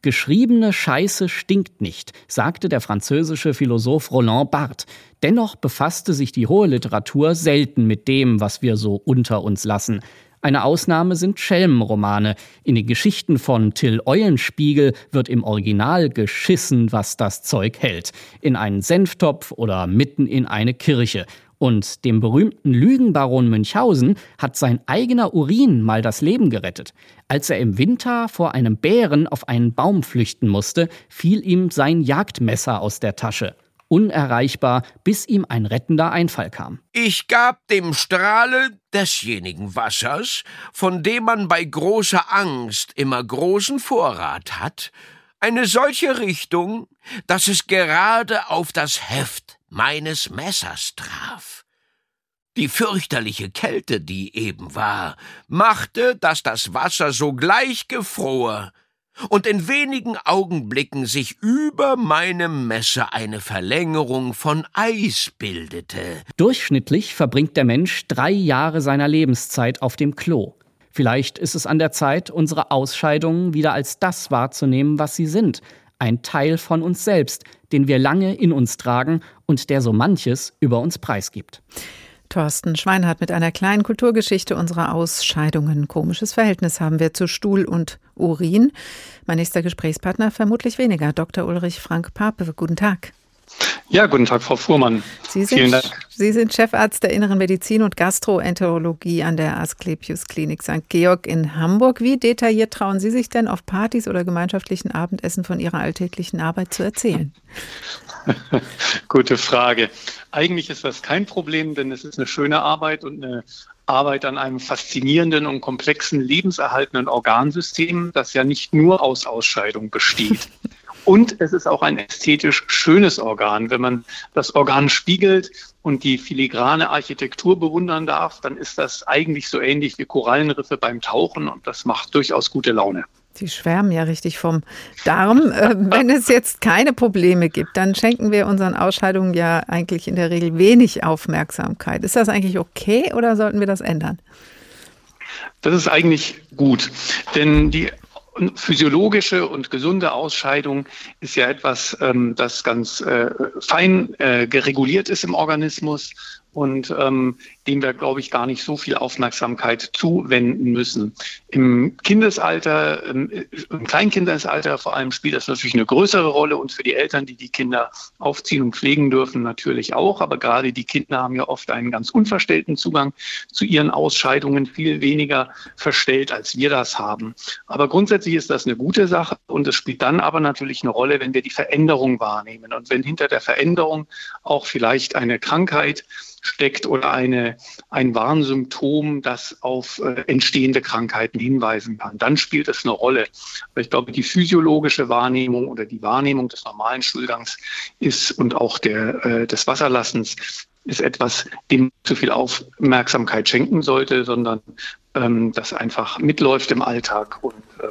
Geschriebene Scheiße stinkt nicht, sagte der französische Philosoph Roland Barthes. Dennoch befasste sich die hohe Literatur selten mit dem, was wir so unter uns lassen. Eine Ausnahme sind Schelmenromane. In den Geschichten von Till Eulenspiegel wird im Original geschissen, was das Zeug hält. In einen Senftopf oder mitten in eine Kirche. Und dem berühmten Lügenbaron Münchhausen hat sein eigener Urin mal das Leben gerettet. Als er im Winter vor einem Bären auf einen Baum flüchten musste, fiel ihm sein Jagdmesser aus der Tasche unerreichbar, bis ihm ein rettender Einfall kam. Ich gab dem Strahle desjenigen Wassers, von dem man bei großer Angst immer großen Vorrat hat, eine solche Richtung, dass es gerade auf das Heft meines Messers traf. Die fürchterliche Kälte, die eben war, machte, dass das Wasser sogleich gefror, und in wenigen Augenblicken sich über meinem Messer eine Verlängerung von Eis bildete. Durchschnittlich verbringt der Mensch drei Jahre seiner Lebenszeit auf dem Klo. Vielleicht ist es an der Zeit, unsere Ausscheidungen wieder als das wahrzunehmen, was sie sind. Ein Teil von uns selbst, den wir lange in uns tragen und der so manches über uns preisgibt. Thorsten Schweinhardt mit einer kleinen Kulturgeschichte unserer Ausscheidungen. Komisches Verhältnis haben wir zu Stuhl und Urin. Mein nächster Gesprächspartner vermutlich weniger. Dr. Ulrich Frank Pape. Guten Tag. Ja, guten Tag, Frau Fuhrmann. Sie sind, Vielen Dank. Sie sind Chefarzt der Inneren Medizin und Gastroenterologie an der Asklepios Klinik St. Georg in Hamburg. Wie detailliert trauen Sie sich denn auf Partys oder gemeinschaftlichen Abendessen von Ihrer alltäglichen Arbeit zu erzählen? Gute Frage. Eigentlich ist das kein Problem, denn es ist eine schöne Arbeit und eine Arbeit an einem faszinierenden und komplexen lebenserhaltenden Organsystem, das ja nicht nur aus Ausscheidung besteht. Und es ist auch ein ästhetisch schönes Organ. Wenn man das Organ spiegelt und die filigrane Architektur bewundern darf, dann ist das eigentlich so ähnlich wie Korallenriffe beim Tauchen und das macht durchaus gute Laune. Sie schwärmen ja richtig vom Darm. Äh, wenn es jetzt keine Probleme gibt, dann schenken wir unseren Ausscheidungen ja eigentlich in der Regel wenig Aufmerksamkeit. Ist das eigentlich okay oder sollten wir das ändern? Das ist eigentlich gut, denn die physiologische und gesunde Ausscheidung ist ja etwas, ähm, das ganz äh, fein äh, gereguliert ist im Organismus und ähm, dem wir, glaube ich, gar nicht so viel Aufmerksamkeit zuwenden müssen. Im Kindesalter, im, im Kleinkindesalter vor allem spielt das natürlich eine größere Rolle und für die Eltern, die die Kinder aufziehen und pflegen dürfen, natürlich auch. Aber gerade die Kinder haben ja oft einen ganz unverstellten Zugang zu ihren Ausscheidungen, viel weniger verstellt, als wir das haben. Aber grundsätzlich ist das eine gute Sache und es spielt dann aber natürlich eine Rolle, wenn wir die Veränderung wahrnehmen und wenn hinter der Veränderung auch vielleicht eine Krankheit steckt oder eine, ein Warnsymptom, das auf äh, entstehende Krankheiten hinweisen kann. Dann spielt es eine Rolle. Aber ich glaube, die physiologische Wahrnehmung oder die Wahrnehmung des normalen Stuhlgangs ist und auch der, äh, des Wasserlassens ist etwas, dem zu viel Aufmerksamkeit schenken sollte, sondern ähm, das einfach mitläuft im Alltag und ähm,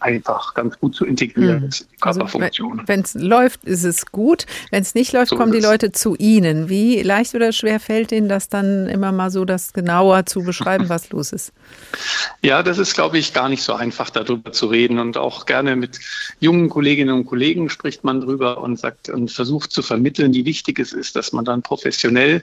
einfach ganz gut zu integrieren hm. ist, die Körperfunktion. Also, wenn es läuft, ist es gut. Wenn es nicht läuft, so kommen die Leute zu Ihnen. Wie leicht oder schwer fällt Ihnen das dann immer mal so, das genauer zu beschreiben, was los ist? Ja, das ist, glaube ich, gar nicht so einfach, darüber zu reden. Und auch gerne mit jungen Kolleginnen und Kollegen spricht man drüber und sagt und versucht zu vermitteln, wie wichtig es ist, dass man dann professionell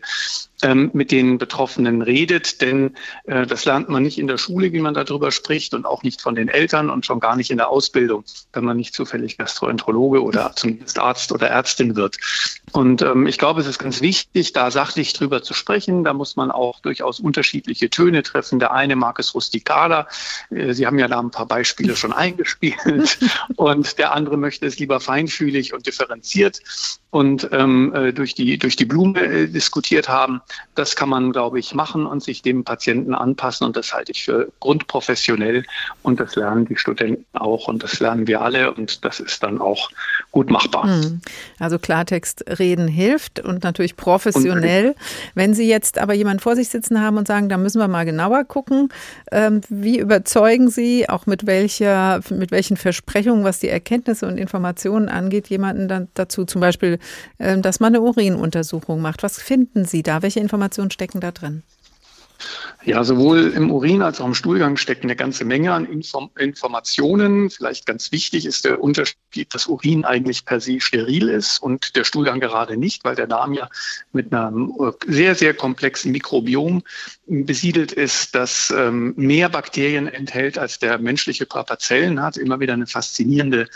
ähm, mit den Betroffenen redet, denn äh, das lernt man nicht in der Schule, wie man darüber spricht und auch nicht von den Eltern und schon gar nicht in der Ausbildung, wenn man nicht zufällig Gastroenterologe oder zumindest Arzt oder Ärztin wird. Und ähm, ich glaube, es ist ganz wichtig, da sachlich drüber zu sprechen. Da muss man auch durchaus unterschiedliche Töne treffen. Der eine mag es rustikaler. Äh, Sie haben ja da ein paar Beispiele schon eingespielt. und der andere möchte es lieber feinfühlig und differenziert und ähm, äh, durch, die, durch die Blume äh, diskutiert haben. Das kann man, glaube ich, machen und sich dem Patienten anpassen. Und das halte ich für grundprofessionell. Und das lernen die Studenten auch und das lernen wir alle. Und das ist dann auch gut machbar. Hm. Also Klartext reden hilft und natürlich professionell. Und, Wenn Sie jetzt aber jemanden vor sich sitzen haben und sagen, da müssen wir mal genauer gucken, ähm, wie überzeugen Sie, auch mit welcher, mit welchen Versprechungen, was die Erkenntnisse und Informationen angeht, jemanden dann dazu, zum Beispiel, ähm, dass man eine Urinuntersuchung macht. Was finden Sie da? Welche Informationen stecken da drin? Ja, sowohl im Urin als auch im Stuhlgang steckt eine ganze Menge an Inform Informationen. Vielleicht ganz wichtig ist der Unterschied, dass Urin eigentlich per se steril ist und der Stuhlgang gerade nicht, weil der Darm ja mit einem äh, sehr, sehr komplexen Mikrobiom besiedelt ist, das ähm, mehr Bakterien enthält, als der menschliche Körper Zellen hat. Immer wieder eine faszinierende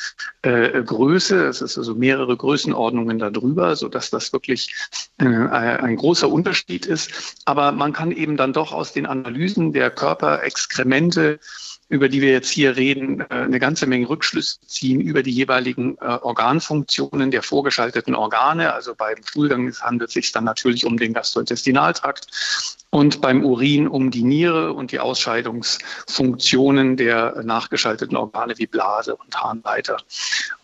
äh, Größe. Es ist also mehrere Größenordnungen darüber, sodass das wirklich äh, ein großer Unterschied ist. Aber man kann eben dann doch aus den Analysen der Körperexkremente über die wir jetzt hier reden, äh, eine ganze Menge Rückschlüsse ziehen über die jeweiligen äh, Organfunktionen der vorgeschalteten Organe. Also beim Stuhlgang handelt es sich dann natürlich um den Gastrointestinaltrakt und beim Urin um die Niere und die Ausscheidungsfunktionen der nachgeschalteten Organe wie Blase und Harnleiter.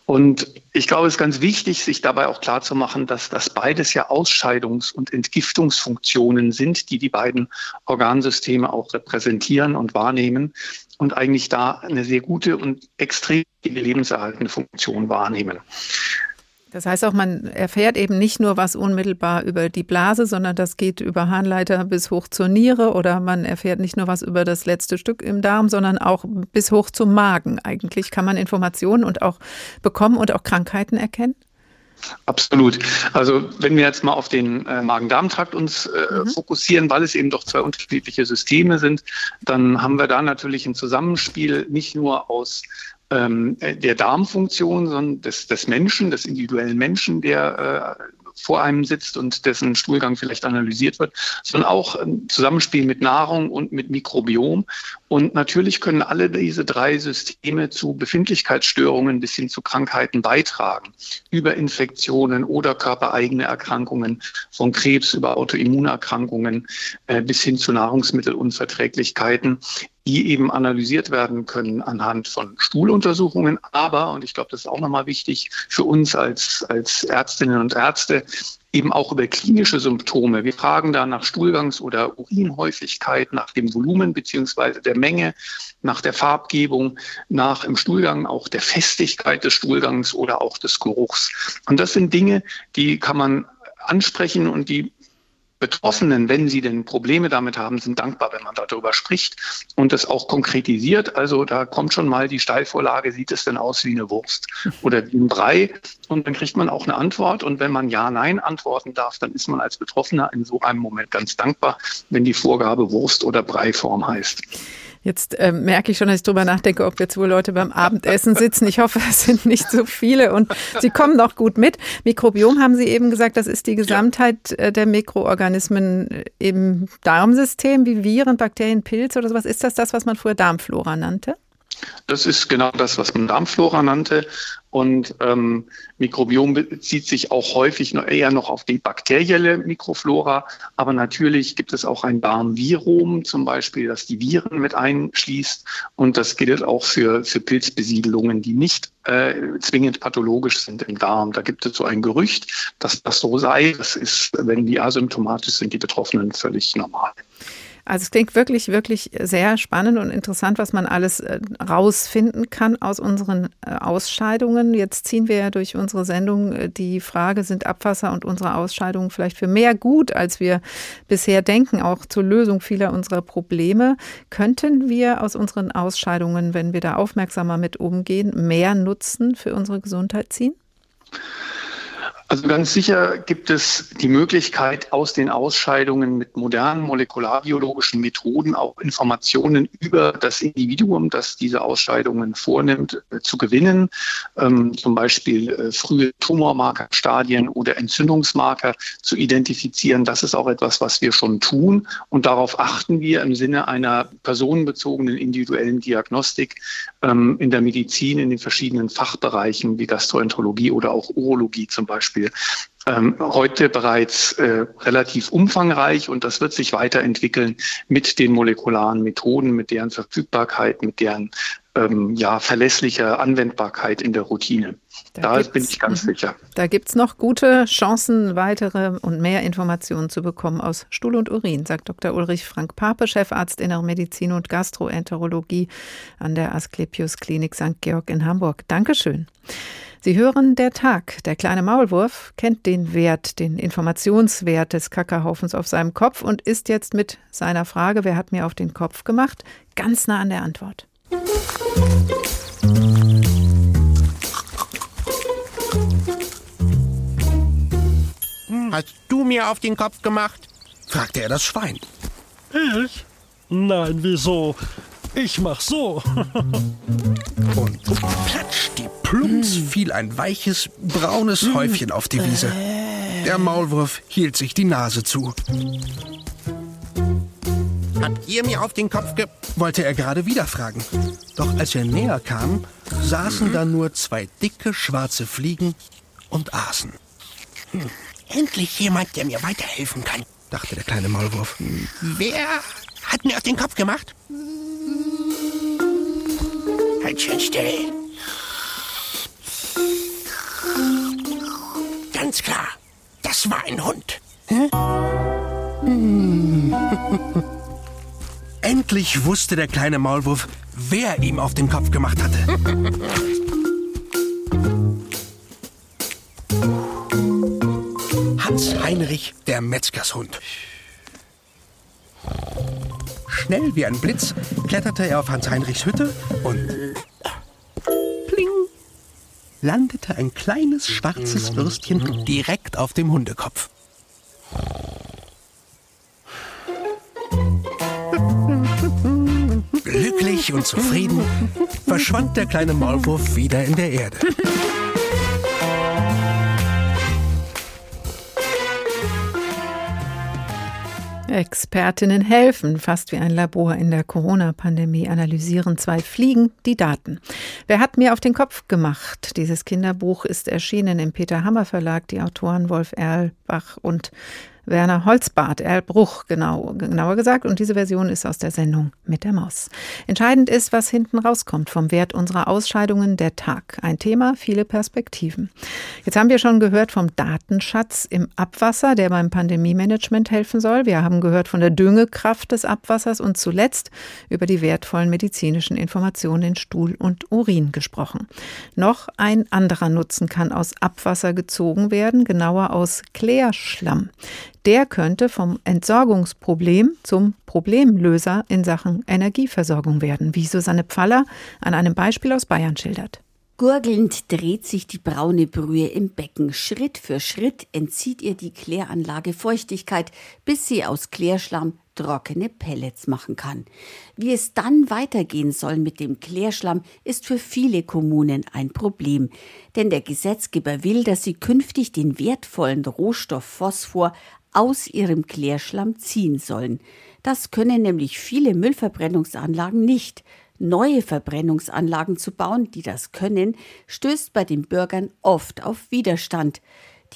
Und ich glaube, es ist ganz wichtig, sich dabei auch klarzumachen, dass das beides ja Ausscheidungs- und Entgiftungsfunktionen sind, die die beiden Organsysteme auch repräsentieren und wahrnehmen und eigentlich da eine sehr gute und extrem lebenserhaltende Funktion wahrnehmen. Das heißt auch, man erfährt eben nicht nur was unmittelbar über die Blase, sondern das geht über Harnleiter bis hoch zur Niere oder man erfährt nicht nur was über das letzte Stück im Darm, sondern auch bis hoch zum Magen. Eigentlich kann man Informationen und auch bekommen und auch Krankheiten erkennen. Absolut. Also wenn wir jetzt mal auf den äh, Magen-Darm-Trakt uns äh, mhm. fokussieren, weil es eben doch zwei unterschiedliche Systeme sind, dann haben wir da natürlich ein Zusammenspiel nicht nur aus ähm, der Darmfunktion sondern des, des Menschen, des individuellen Menschen, der äh, vor einem sitzt und dessen Stuhlgang vielleicht analysiert wird, sondern auch im Zusammenspiel mit Nahrung und mit Mikrobiom. Und natürlich können alle diese drei Systeme zu Befindlichkeitsstörungen bis hin zu Krankheiten beitragen. Über Infektionen oder körpereigene Erkrankungen, von Krebs über Autoimmunerkrankungen äh, bis hin zu Nahrungsmittelunverträglichkeiten die eben analysiert werden können anhand von Stuhluntersuchungen. Aber, und ich glaube, das ist auch nochmal wichtig für uns als, als Ärztinnen und Ärzte, eben auch über klinische Symptome. Wir fragen da nach Stuhlgangs- oder Urinhäufigkeit, nach dem Volumen beziehungsweise der Menge, nach der Farbgebung, nach im Stuhlgang auch der Festigkeit des Stuhlgangs oder auch des Geruchs. Und das sind Dinge, die kann man ansprechen und die Betroffenen, wenn sie denn Probleme damit haben, sind dankbar, wenn man darüber spricht und das auch konkretisiert. Also da kommt schon mal die Steilvorlage, sieht es denn aus wie eine Wurst oder wie ein Brei? Und dann kriegt man auch eine Antwort. Und wenn man Ja, Nein antworten darf, dann ist man als Betroffener in so einem Moment ganz dankbar, wenn die Vorgabe Wurst oder Breiform heißt. Jetzt äh, merke ich schon, dass ich drüber nachdenke, ob jetzt wohl Leute beim Abendessen sitzen. Ich hoffe, es sind nicht so viele und sie kommen noch gut mit. Mikrobiom haben Sie eben gesagt, das ist die Gesamtheit äh, der Mikroorganismen äh, im Darmsystem, wie Viren, Bakterien, Pilze oder sowas. Ist das das, was man früher Darmflora nannte? Das ist genau das, was man Darmflora nannte. Und ähm, Mikrobiom bezieht sich auch häufig noch eher noch auf die bakterielle Mikroflora. Aber natürlich gibt es auch ein Darmvirum zum Beispiel, das die Viren mit einschließt. Und das gilt auch für, für Pilzbesiedelungen, die nicht äh, zwingend pathologisch sind im Darm. Da gibt es so ein Gerücht, dass das so sei. Das ist, wenn die asymptomatisch sind, die Betroffenen völlig normal. Also es klingt wirklich, wirklich sehr spannend und interessant, was man alles äh, rausfinden kann aus unseren äh, Ausscheidungen. Jetzt ziehen wir ja durch unsere Sendung äh, die Frage, sind Abwasser und unsere Ausscheidungen vielleicht für mehr gut, als wir bisher denken, auch zur Lösung vieler unserer Probleme. Könnten wir aus unseren Ausscheidungen, wenn wir da aufmerksamer mit umgehen, mehr Nutzen für unsere Gesundheit ziehen? Also ganz sicher gibt es die Möglichkeit, aus den Ausscheidungen mit modernen molekularbiologischen Methoden auch Informationen über das Individuum, das diese Ausscheidungen vornimmt, äh, zu gewinnen. Ähm, zum Beispiel äh, frühe Tumormarkerstadien oder Entzündungsmarker zu identifizieren. Das ist auch etwas, was wir schon tun. Und darauf achten wir im Sinne einer personenbezogenen individuellen Diagnostik ähm, in der Medizin in den verschiedenen Fachbereichen wie Gastroenterologie oder auch Urologie zum Beispiel. Beispiel ähm, heute bereits äh, relativ umfangreich und das wird sich weiterentwickeln mit den molekularen Methoden, mit deren Verfügbarkeit, mit deren ähm, ja, verlässlicher Anwendbarkeit in der Routine. Da, da bin ich ganz mhm. sicher. Da gibt es noch gute Chancen, weitere und mehr Informationen zu bekommen aus Stuhl und Urin, sagt Dr. Ulrich Frank Pape, Chefarzt Innere Medizin und Gastroenterologie an der Asklepios Klinik St. Georg in Hamburg. Dankeschön. Sie hören der Tag. Der kleine Maulwurf kennt den Wert, den Informationswert des Kackerhaufens auf seinem Kopf und ist jetzt mit seiner Frage, wer hat mir auf den Kopf gemacht, ganz nah an der Antwort. Hast du mir auf den Kopf gemacht? fragte er das Schwein. Ich? Nein, wieso? Ich mach so. Und platsch, die Plumps fiel ein weiches, braunes Häufchen auf die Wiese. Der Maulwurf hielt sich die Nase zu. Habt ihr mir auf den Kopf ge... wollte er gerade wieder fragen. Doch als er näher kam, saßen da nur zwei dicke, schwarze Fliegen und aßen. Hm. Endlich jemand, der mir weiterhelfen kann, dachte der kleine Maulwurf. Wer hat mir auf den Kopf gemacht? Halt schön still. Ganz klar, das war ein Hund. Endlich wusste der kleine Maulwurf, wer ihm auf den Kopf gemacht hatte. Hans Heinrich, der Metzgershund. Schnell wie ein Blitz kletterte er auf Hans Heinrichs Hütte und pling landete ein kleines schwarzes Würstchen direkt auf dem Hundekopf. Glücklich und zufrieden verschwand der kleine Maulwurf wieder in der Erde. Expertinnen helfen, fast wie ein Labor in der Corona-Pandemie, analysieren zwei Fliegen die Daten. Wer hat mir auf den Kopf gemacht? Dieses Kinderbuch ist erschienen im Peter Hammer Verlag. Die Autoren Wolf Erlbach und Werner Holzbart, Erlbruch genau, genauer gesagt. Und diese Version ist aus der Sendung mit der Maus. Entscheidend ist, was hinten rauskommt vom Wert unserer Ausscheidungen der Tag. Ein Thema, viele Perspektiven. Jetzt haben wir schon gehört vom Datenschatz im Abwasser, der beim Pandemie-Management helfen soll. Wir haben gehört von der Düngekraft des Abwassers und zuletzt über die wertvollen medizinischen Informationen in Stuhl und Urin gesprochen. Noch ein anderer Nutzen kann aus Abwasser gezogen werden, genauer aus Klärschlamm der könnte vom Entsorgungsproblem zum Problemlöser in Sachen Energieversorgung werden, wie Susanne Pfaller an einem Beispiel aus Bayern schildert. Gurgelnd dreht sich die braune Brühe im Becken. Schritt für Schritt entzieht ihr die Kläranlage Feuchtigkeit, bis sie aus Klärschlamm trockene Pellets machen kann. Wie es dann weitergehen soll mit dem Klärschlamm, ist für viele Kommunen ein Problem. Denn der Gesetzgeber will, dass sie künftig den wertvollen Rohstoff Phosphor aus ihrem Klärschlamm ziehen sollen. Das können nämlich viele Müllverbrennungsanlagen nicht. Neue Verbrennungsanlagen zu bauen, die das können, stößt bei den Bürgern oft auf Widerstand.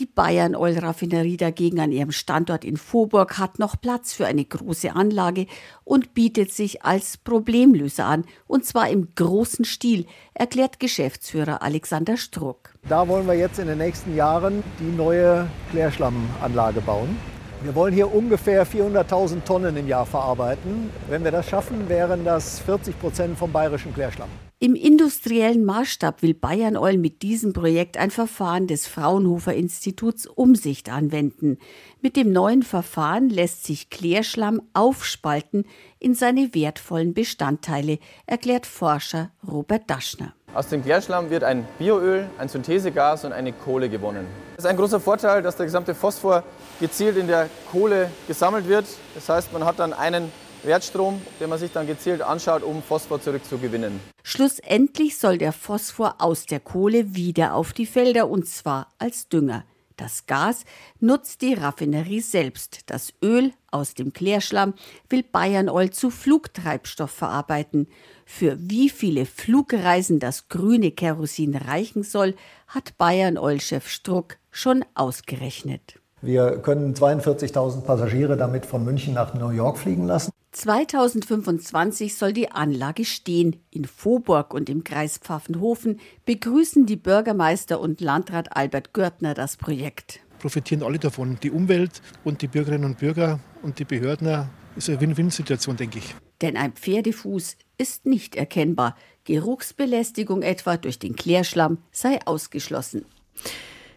Die Bayern Oil Raffinerie dagegen an ihrem Standort in Vorburg hat noch Platz für eine große Anlage und bietet sich als Problemlöser an, und zwar im großen Stil, erklärt Geschäftsführer Alexander Struck. Da wollen wir jetzt in den nächsten Jahren die neue Klärschlammanlage bauen. Wir wollen hier ungefähr 400.000 Tonnen im Jahr verarbeiten. Wenn wir das schaffen, wären das 40 Prozent vom bayerischen Klärschlamm. Im industriellen Maßstab will Bayern Oil mit diesem Projekt ein Verfahren des Fraunhofer Instituts Umsicht anwenden. Mit dem neuen Verfahren lässt sich Klärschlamm aufspalten in seine wertvollen Bestandteile, erklärt Forscher Robert Daschner. Aus dem Klärschlamm wird ein Bioöl, ein Synthesegas und eine Kohle gewonnen. Es ist ein großer Vorteil, dass der gesamte Phosphor gezielt in der Kohle gesammelt wird. Das heißt, man hat dann einen Wertstrom, den man sich dann gezielt anschaut, um Phosphor zurückzugewinnen. Schlussendlich soll der Phosphor aus der Kohle wieder auf die Felder und zwar als Dünger. Das Gas nutzt die Raffinerie selbst. Das Öl aus dem Klärschlamm will Bayern Oil zu Flugtreibstoff verarbeiten. Für wie viele Flugreisen das grüne Kerosin reichen soll, hat Bayern Oil-Chef Struck schon ausgerechnet. Wir können 42.000 Passagiere damit von München nach New York fliegen lassen. 2025 soll die Anlage stehen. In Vohburg und im Kreis Pfaffenhofen begrüßen die Bürgermeister und Landrat Albert Görtner das Projekt. Profitieren alle davon, die Umwelt und die Bürgerinnen und Bürger und die Behörden. Ist eine Win-Win-Situation, denke ich. Denn ein Pferdefuß ist nicht erkennbar. Geruchsbelästigung etwa durch den Klärschlamm sei ausgeschlossen.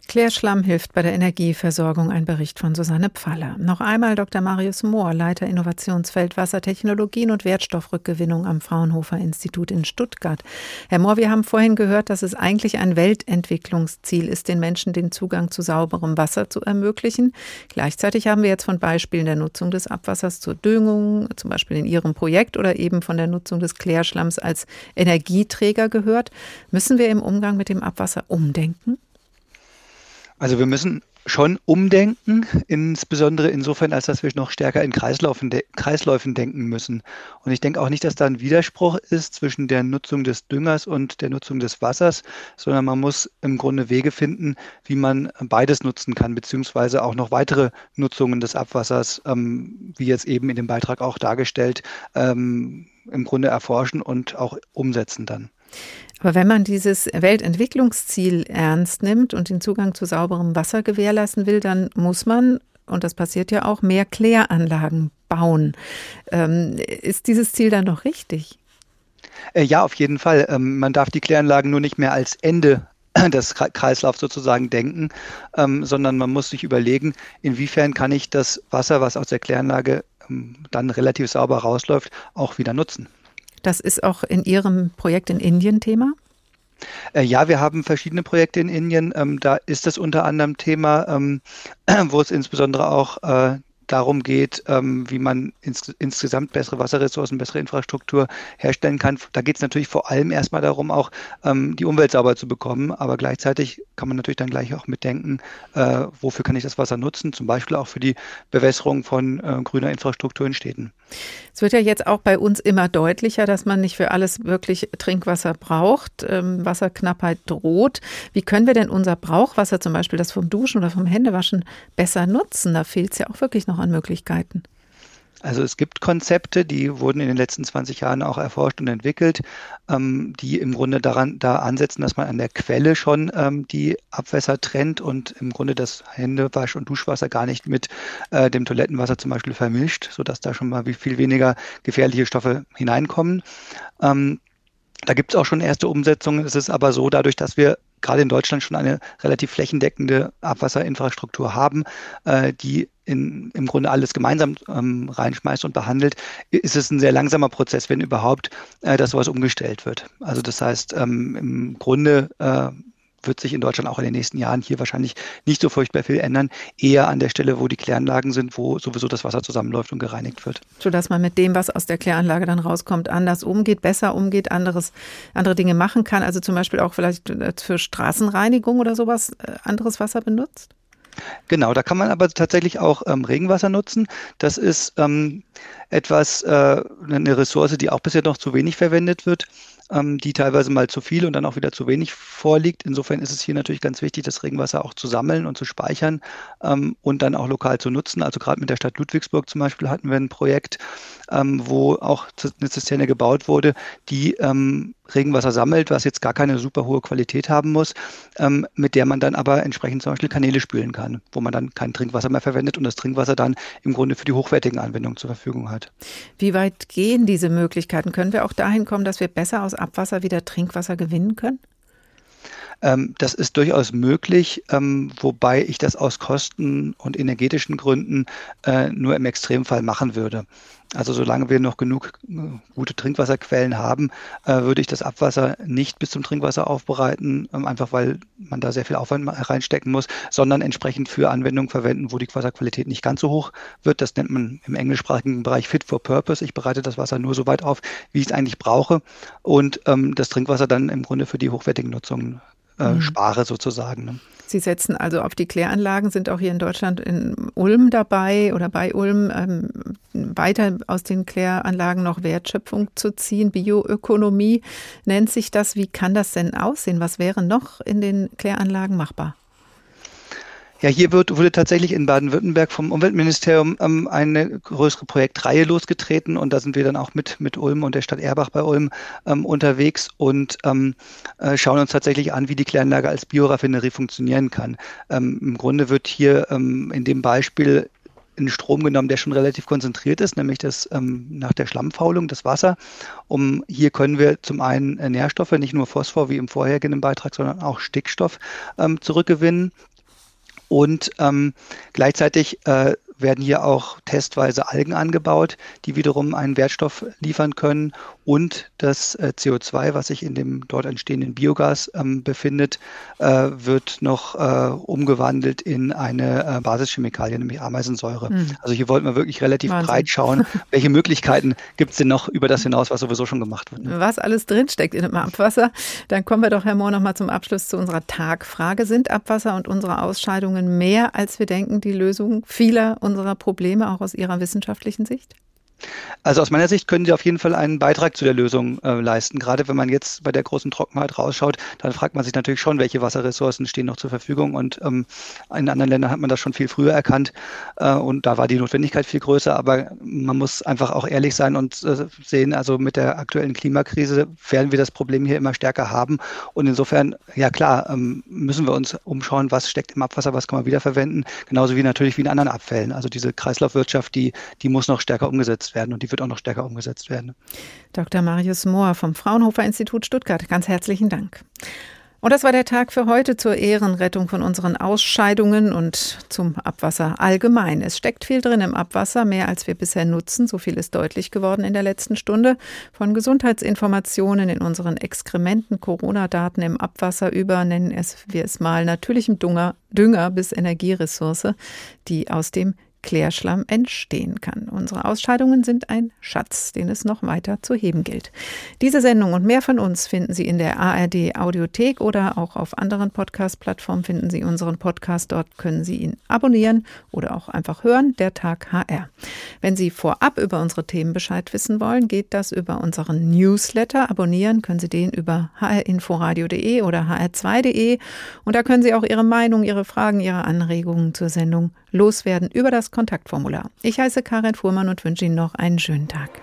Klärschlamm hilft bei der Energieversorgung. Ein Bericht von Susanne Pfaller. Noch einmal Dr. Marius Mohr, Leiter Innovationsfeld Wassertechnologien und Wertstoffrückgewinnung am Fraunhofer Institut in Stuttgart. Herr Mohr, wir haben vorhin gehört, dass es eigentlich ein Weltentwicklungsziel ist, den Menschen den Zugang zu sauberem Wasser zu ermöglichen. Gleichzeitig haben wir jetzt von Beispielen der Nutzung des Abwassers zur Düngung, zum Beispiel in Ihrem Projekt oder eben von der Nutzung des Klärschlamms als Energieträger gehört. Müssen wir im Umgang mit dem Abwasser umdenken? Also wir müssen schon umdenken, insbesondere insofern, als dass wir noch stärker in Kreisläufen, de Kreisläufen denken müssen. Und ich denke auch nicht, dass da ein Widerspruch ist zwischen der Nutzung des Düngers und der Nutzung des Wassers, sondern man muss im Grunde Wege finden, wie man beides nutzen kann, beziehungsweise auch noch weitere Nutzungen des Abwassers, ähm, wie jetzt eben in dem Beitrag auch dargestellt, ähm, im Grunde erforschen und auch umsetzen dann. Aber wenn man dieses Weltentwicklungsziel ernst nimmt und den Zugang zu sauberem Wasser gewährleisten will, dann muss man, und das passiert ja auch, mehr Kläranlagen bauen. Ähm, ist dieses Ziel dann noch richtig? Äh, ja, auf jeden Fall. Ähm, man darf die Kläranlagen nur nicht mehr als Ende des Kreislaufs sozusagen denken, ähm, sondern man muss sich überlegen, inwiefern kann ich das Wasser, was aus der Kläranlage ähm, dann relativ sauber rausläuft, auch wieder nutzen. Das ist auch in Ihrem Projekt in Indien Thema? Äh, ja, wir haben verschiedene Projekte in Indien. Ähm, da ist das unter anderem Thema, ähm, wo es insbesondere auch äh, darum geht, ähm, wie man ins, insgesamt bessere Wasserressourcen, bessere Infrastruktur herstellen kann. Da geht es natürlich vor allem erstmal darum, auch die Umwelt sauber zu bekommen, aber gleichzeitig kann man natürlich dann gleich auch mitdenken, äh, wofür kann ich das Wasser nutzen, zum Beispiel auch für die Bewässerung von grüner Infrastruktur in Städten. Es wird ja jetzt auch bei uns immer deutlicher, dass man nicht für alles wirklich Trinkwasser braucht. Ähm, Wasserknappheit droht. Wie können wir denn unser Brauchwasser, zum Beispiel das vom Duschen oder vom Händewaschen, besser nutzen? Da fehlt es ja auch wirklich noch an Möglichkeiten. Also es gibt Konzepte, die wurden in den letzten 20 Jahren auch erforscht und entwickelt, ähm, die im Grunde daran da ansetzen, dass man an der Quelle schon ähm, die Abwässer trennt und im Grunde das Händewasch- und Duschwasser gar nicht mit äh, dem Toilettenwasser zum Beispiel vermischt, sodass da schon mal viel weniger gefährliche Stoffe hineinkommen. Ähm, da gibt es auch schon erste Umsetzungen. Es ist aber so, dadurch, dass wir gerade in Deutschland schon eine relativ flächendeckende Abwasserinfrastruktur haben, äh, die in, im Grunde alles gemeinsam ähm, reinschmeißt und behandelt, ist es ein sehr langsamer Prozess, wenn überhaupt, äh, dass sowas umgestellt wird. Also das heißt, ähm, im Grunde äh, wird sich in Deutschland auch in den nächsten Jahren hier wahrscheinlich nicht so furchtbar viel ändern. Eher an der Stelle, wo die Kläranlagen sind, wo sowieso das Wasser zusammenläuft und gereinigt wird. Sodass man mit dem, was aus der Kläranlage dann rauskommt, anders umgeht, besser umgeht, anderes, andere Dinge machen kann. Also zum Beispiel auch vielleicht äh, für Straßenreinigung oder sowas äh, anderes Wasser benutzt? Genau, da kann man aber tatsächlich auch ähm, Regenwasser nutzen. Das ist ähm, etwas, äh, eine Ressource, die auch bisher noch zu wenig verwendet wird ähm, die teilweise mal zu viel und dann auch wieder zu wenig vorliegt. Insofern ist es hier natürlich ganz wichtig, das Regenwasser auch zu sammeln und zu speichern ähm, und dann auch lokal zu nutzen. Also gerade mit der Stadt Ludwigsburg zum Beispiel hatten wir ein Projekt, ähm, wo auch eine Zisterne gebaut wurde, die ähm, Regenwasser sammelt, was jetzt gar keine super hohe Qualität haben muss, ähm, mit der man dann aber entsprechend zum Beispiel Kanäle spülen kann, wo man dann kein Trinkwasser mehr verwendet und das Trinkwasser dann im Grunde für die hochwertigen Anwendungen zur Verfügung hat. Wie weit gehen diese Möglichkeiten? Können wir auch dahin kommen, dass wir besser aus Abwasser wieder Trinkwasser gewinnen können? Ähm, das ist durchaus möglich, ähm, wobei ich das aus Kosten- und energetischen Gründen äh, nur im Extremfall machen würde. Also solange wir noch genug äh, gute Trinkwasserquellen haben, äh, würde ich das Abwasser nicht bis zum Trinkwasser aufbereiten, ähm, einfach weil man da sehr viel Aufwand reinstecken muss, sondern entsprechend für Anwendungen verwenden, wo die Wasserqualität nicht ganz so hoch wird. Das nennt man im englischsprachigen Bereich Fit for Purpose. Ich bereite das Wasser nur so weit auf, wie ich es eigentlich brauche und ähm, das Trinkwasser dann im Grunde für die hochwertigen Nutzungen äh, mhm. spare sozusagen. Ne? Sie setzen also auf die Kläranlagen, sind auch hier in Deutschland in Ulm dabei oder bei Ulm, ähm, weiter aus den Kläranlagen noch Wertschöpfung zu ziehen. Bioökonomie nennt sich das. Wie kann das denn aussehen? Was wäre noch in den Kläranlagen machbar? Ja, hier wird, wurde tatsächlich in Baden-Württemberg vom Umweltministerium ähm, eine größere Projektreihe losgetreten und da sind wir dann auch mit, mit Ulm und der Stadt Erbach bei Ulm ähm, unterwegs und ähm, äh, schauen uns tatsächlich an, wie die Kläranlage als Bioraffinerie funktionieren kann. Ähm, Im Grunde wird hier ähm, in dem Beispiel in Strom genommen, der schon relativ konzentriert ist, nämlich das ähm, nach der Schlammfaulung, das Wasser. Um hier können wir zum einen äh, Nährstoffe, nicht nur Phosphor wie im vorhergehenden Beitrag, sondern auch Stickstoff ähm, zurückgewinnen. Und ähm, gleichzeitig äh, werden hier auch testweise Algen angebaut, die wiederum einen Wertstoff liefern können und das äh, CO2, was sich in dem dort entstehenden Biogas ähm, befindet, äh, wird noch äh, umgewandelt in eine äh, Basischemikalie, nämlich Ameisensäure. Hm. Also hier wollten wir wirklich relativ Wahnsinn. breit schauen, welche Möglichkeiten gibt es denn noch über das hinaus, was sowieso schon gemacht wird. Ne? Was alles drinsteckt in dem Abwasser. Dann kommen wir doch, Herr Mohr, noch mal zum Abschluss zu unserer Tagfrage. Sind Abwasser und unsere Ausscheidungen mehr, als wir denken, die Lösung vieler unserer Probleme, auch aus Ihrer wissenschaftlichen Sicht? Also aus meiner Sicht können sie auf jeden Fall einen Beitrag zu der Lösung äh, leisten. Gerade wenn man jetzt bei der großen Trockenheit rausschaut, dann fragt man sich natürlich schon, welche Wasserressourcen stehen noch zur Verfügung. Und ähm, in anderen Ländern hat man das schon viel früher erkannt äh, und da war die Notwendigkeit viel größer. Aber man muss einfach auch ehrlich sein und äh, sehen, also mit der aktuellen Klimakrise werden wir das Problem hier immer stärker haben. Und insofern, ja klar, ähm, müssen wir uns umschauen, was steckt im Abwasser, was kann man wiederverwenden. Genauso wie natürlich wie in anderen Abfällen. Also diese Kreislaufwirtschaft, die, die muss noch stärker umgesetzt werden werden und die wird auch noch stärker umgesetzt werden. Dr. Marius Mohr vom Fraunhofer Institut Stuttgart, ganz herzlichen Dank. Und das war der Tag für heute zur Ehrenrettung von unseren Ausscheidungen und zum Abwasser allgemein. Es steckt viel drin im Abwasser, mehr als wir bisher nutzen. So viel ist deutlich geworden in der letzten Stunde. Von Gesundheitsinformationen in unseren Exkrementen, Corona-Daten im Abwasser über, nennen es wir es mal, natürlichem Dünger, Dünger bis Energieressource, die aus dem Klärschlamm entstehen kann. Unsere Ausscheidungen sind ein Schatz, den es noch weiter zu heben gilt. Diese Sendung und mehr von uns finden Sie in der ARD Audiothek oder auch auf anderen Podcast-Plattformen finden Sie unseren Podcast. Dort können Sie ihn abonnieren oder auch einfach hören, der Tag HR. Wenn Sie vorab über unsere Themen Bescheid wissen wollen, geht das über unseren Newsletter. Abonnieren können Sie den über hrinforadio.de oder hr2.de und da können Sie auch Ihre Meinung, Ihre Fragen, Ihre Anregungen zur Sendung loswerden über das Kontaktformular. Ich heiße Karin Fuhrmann und wünsche Ihnen noch einen schönen Tag.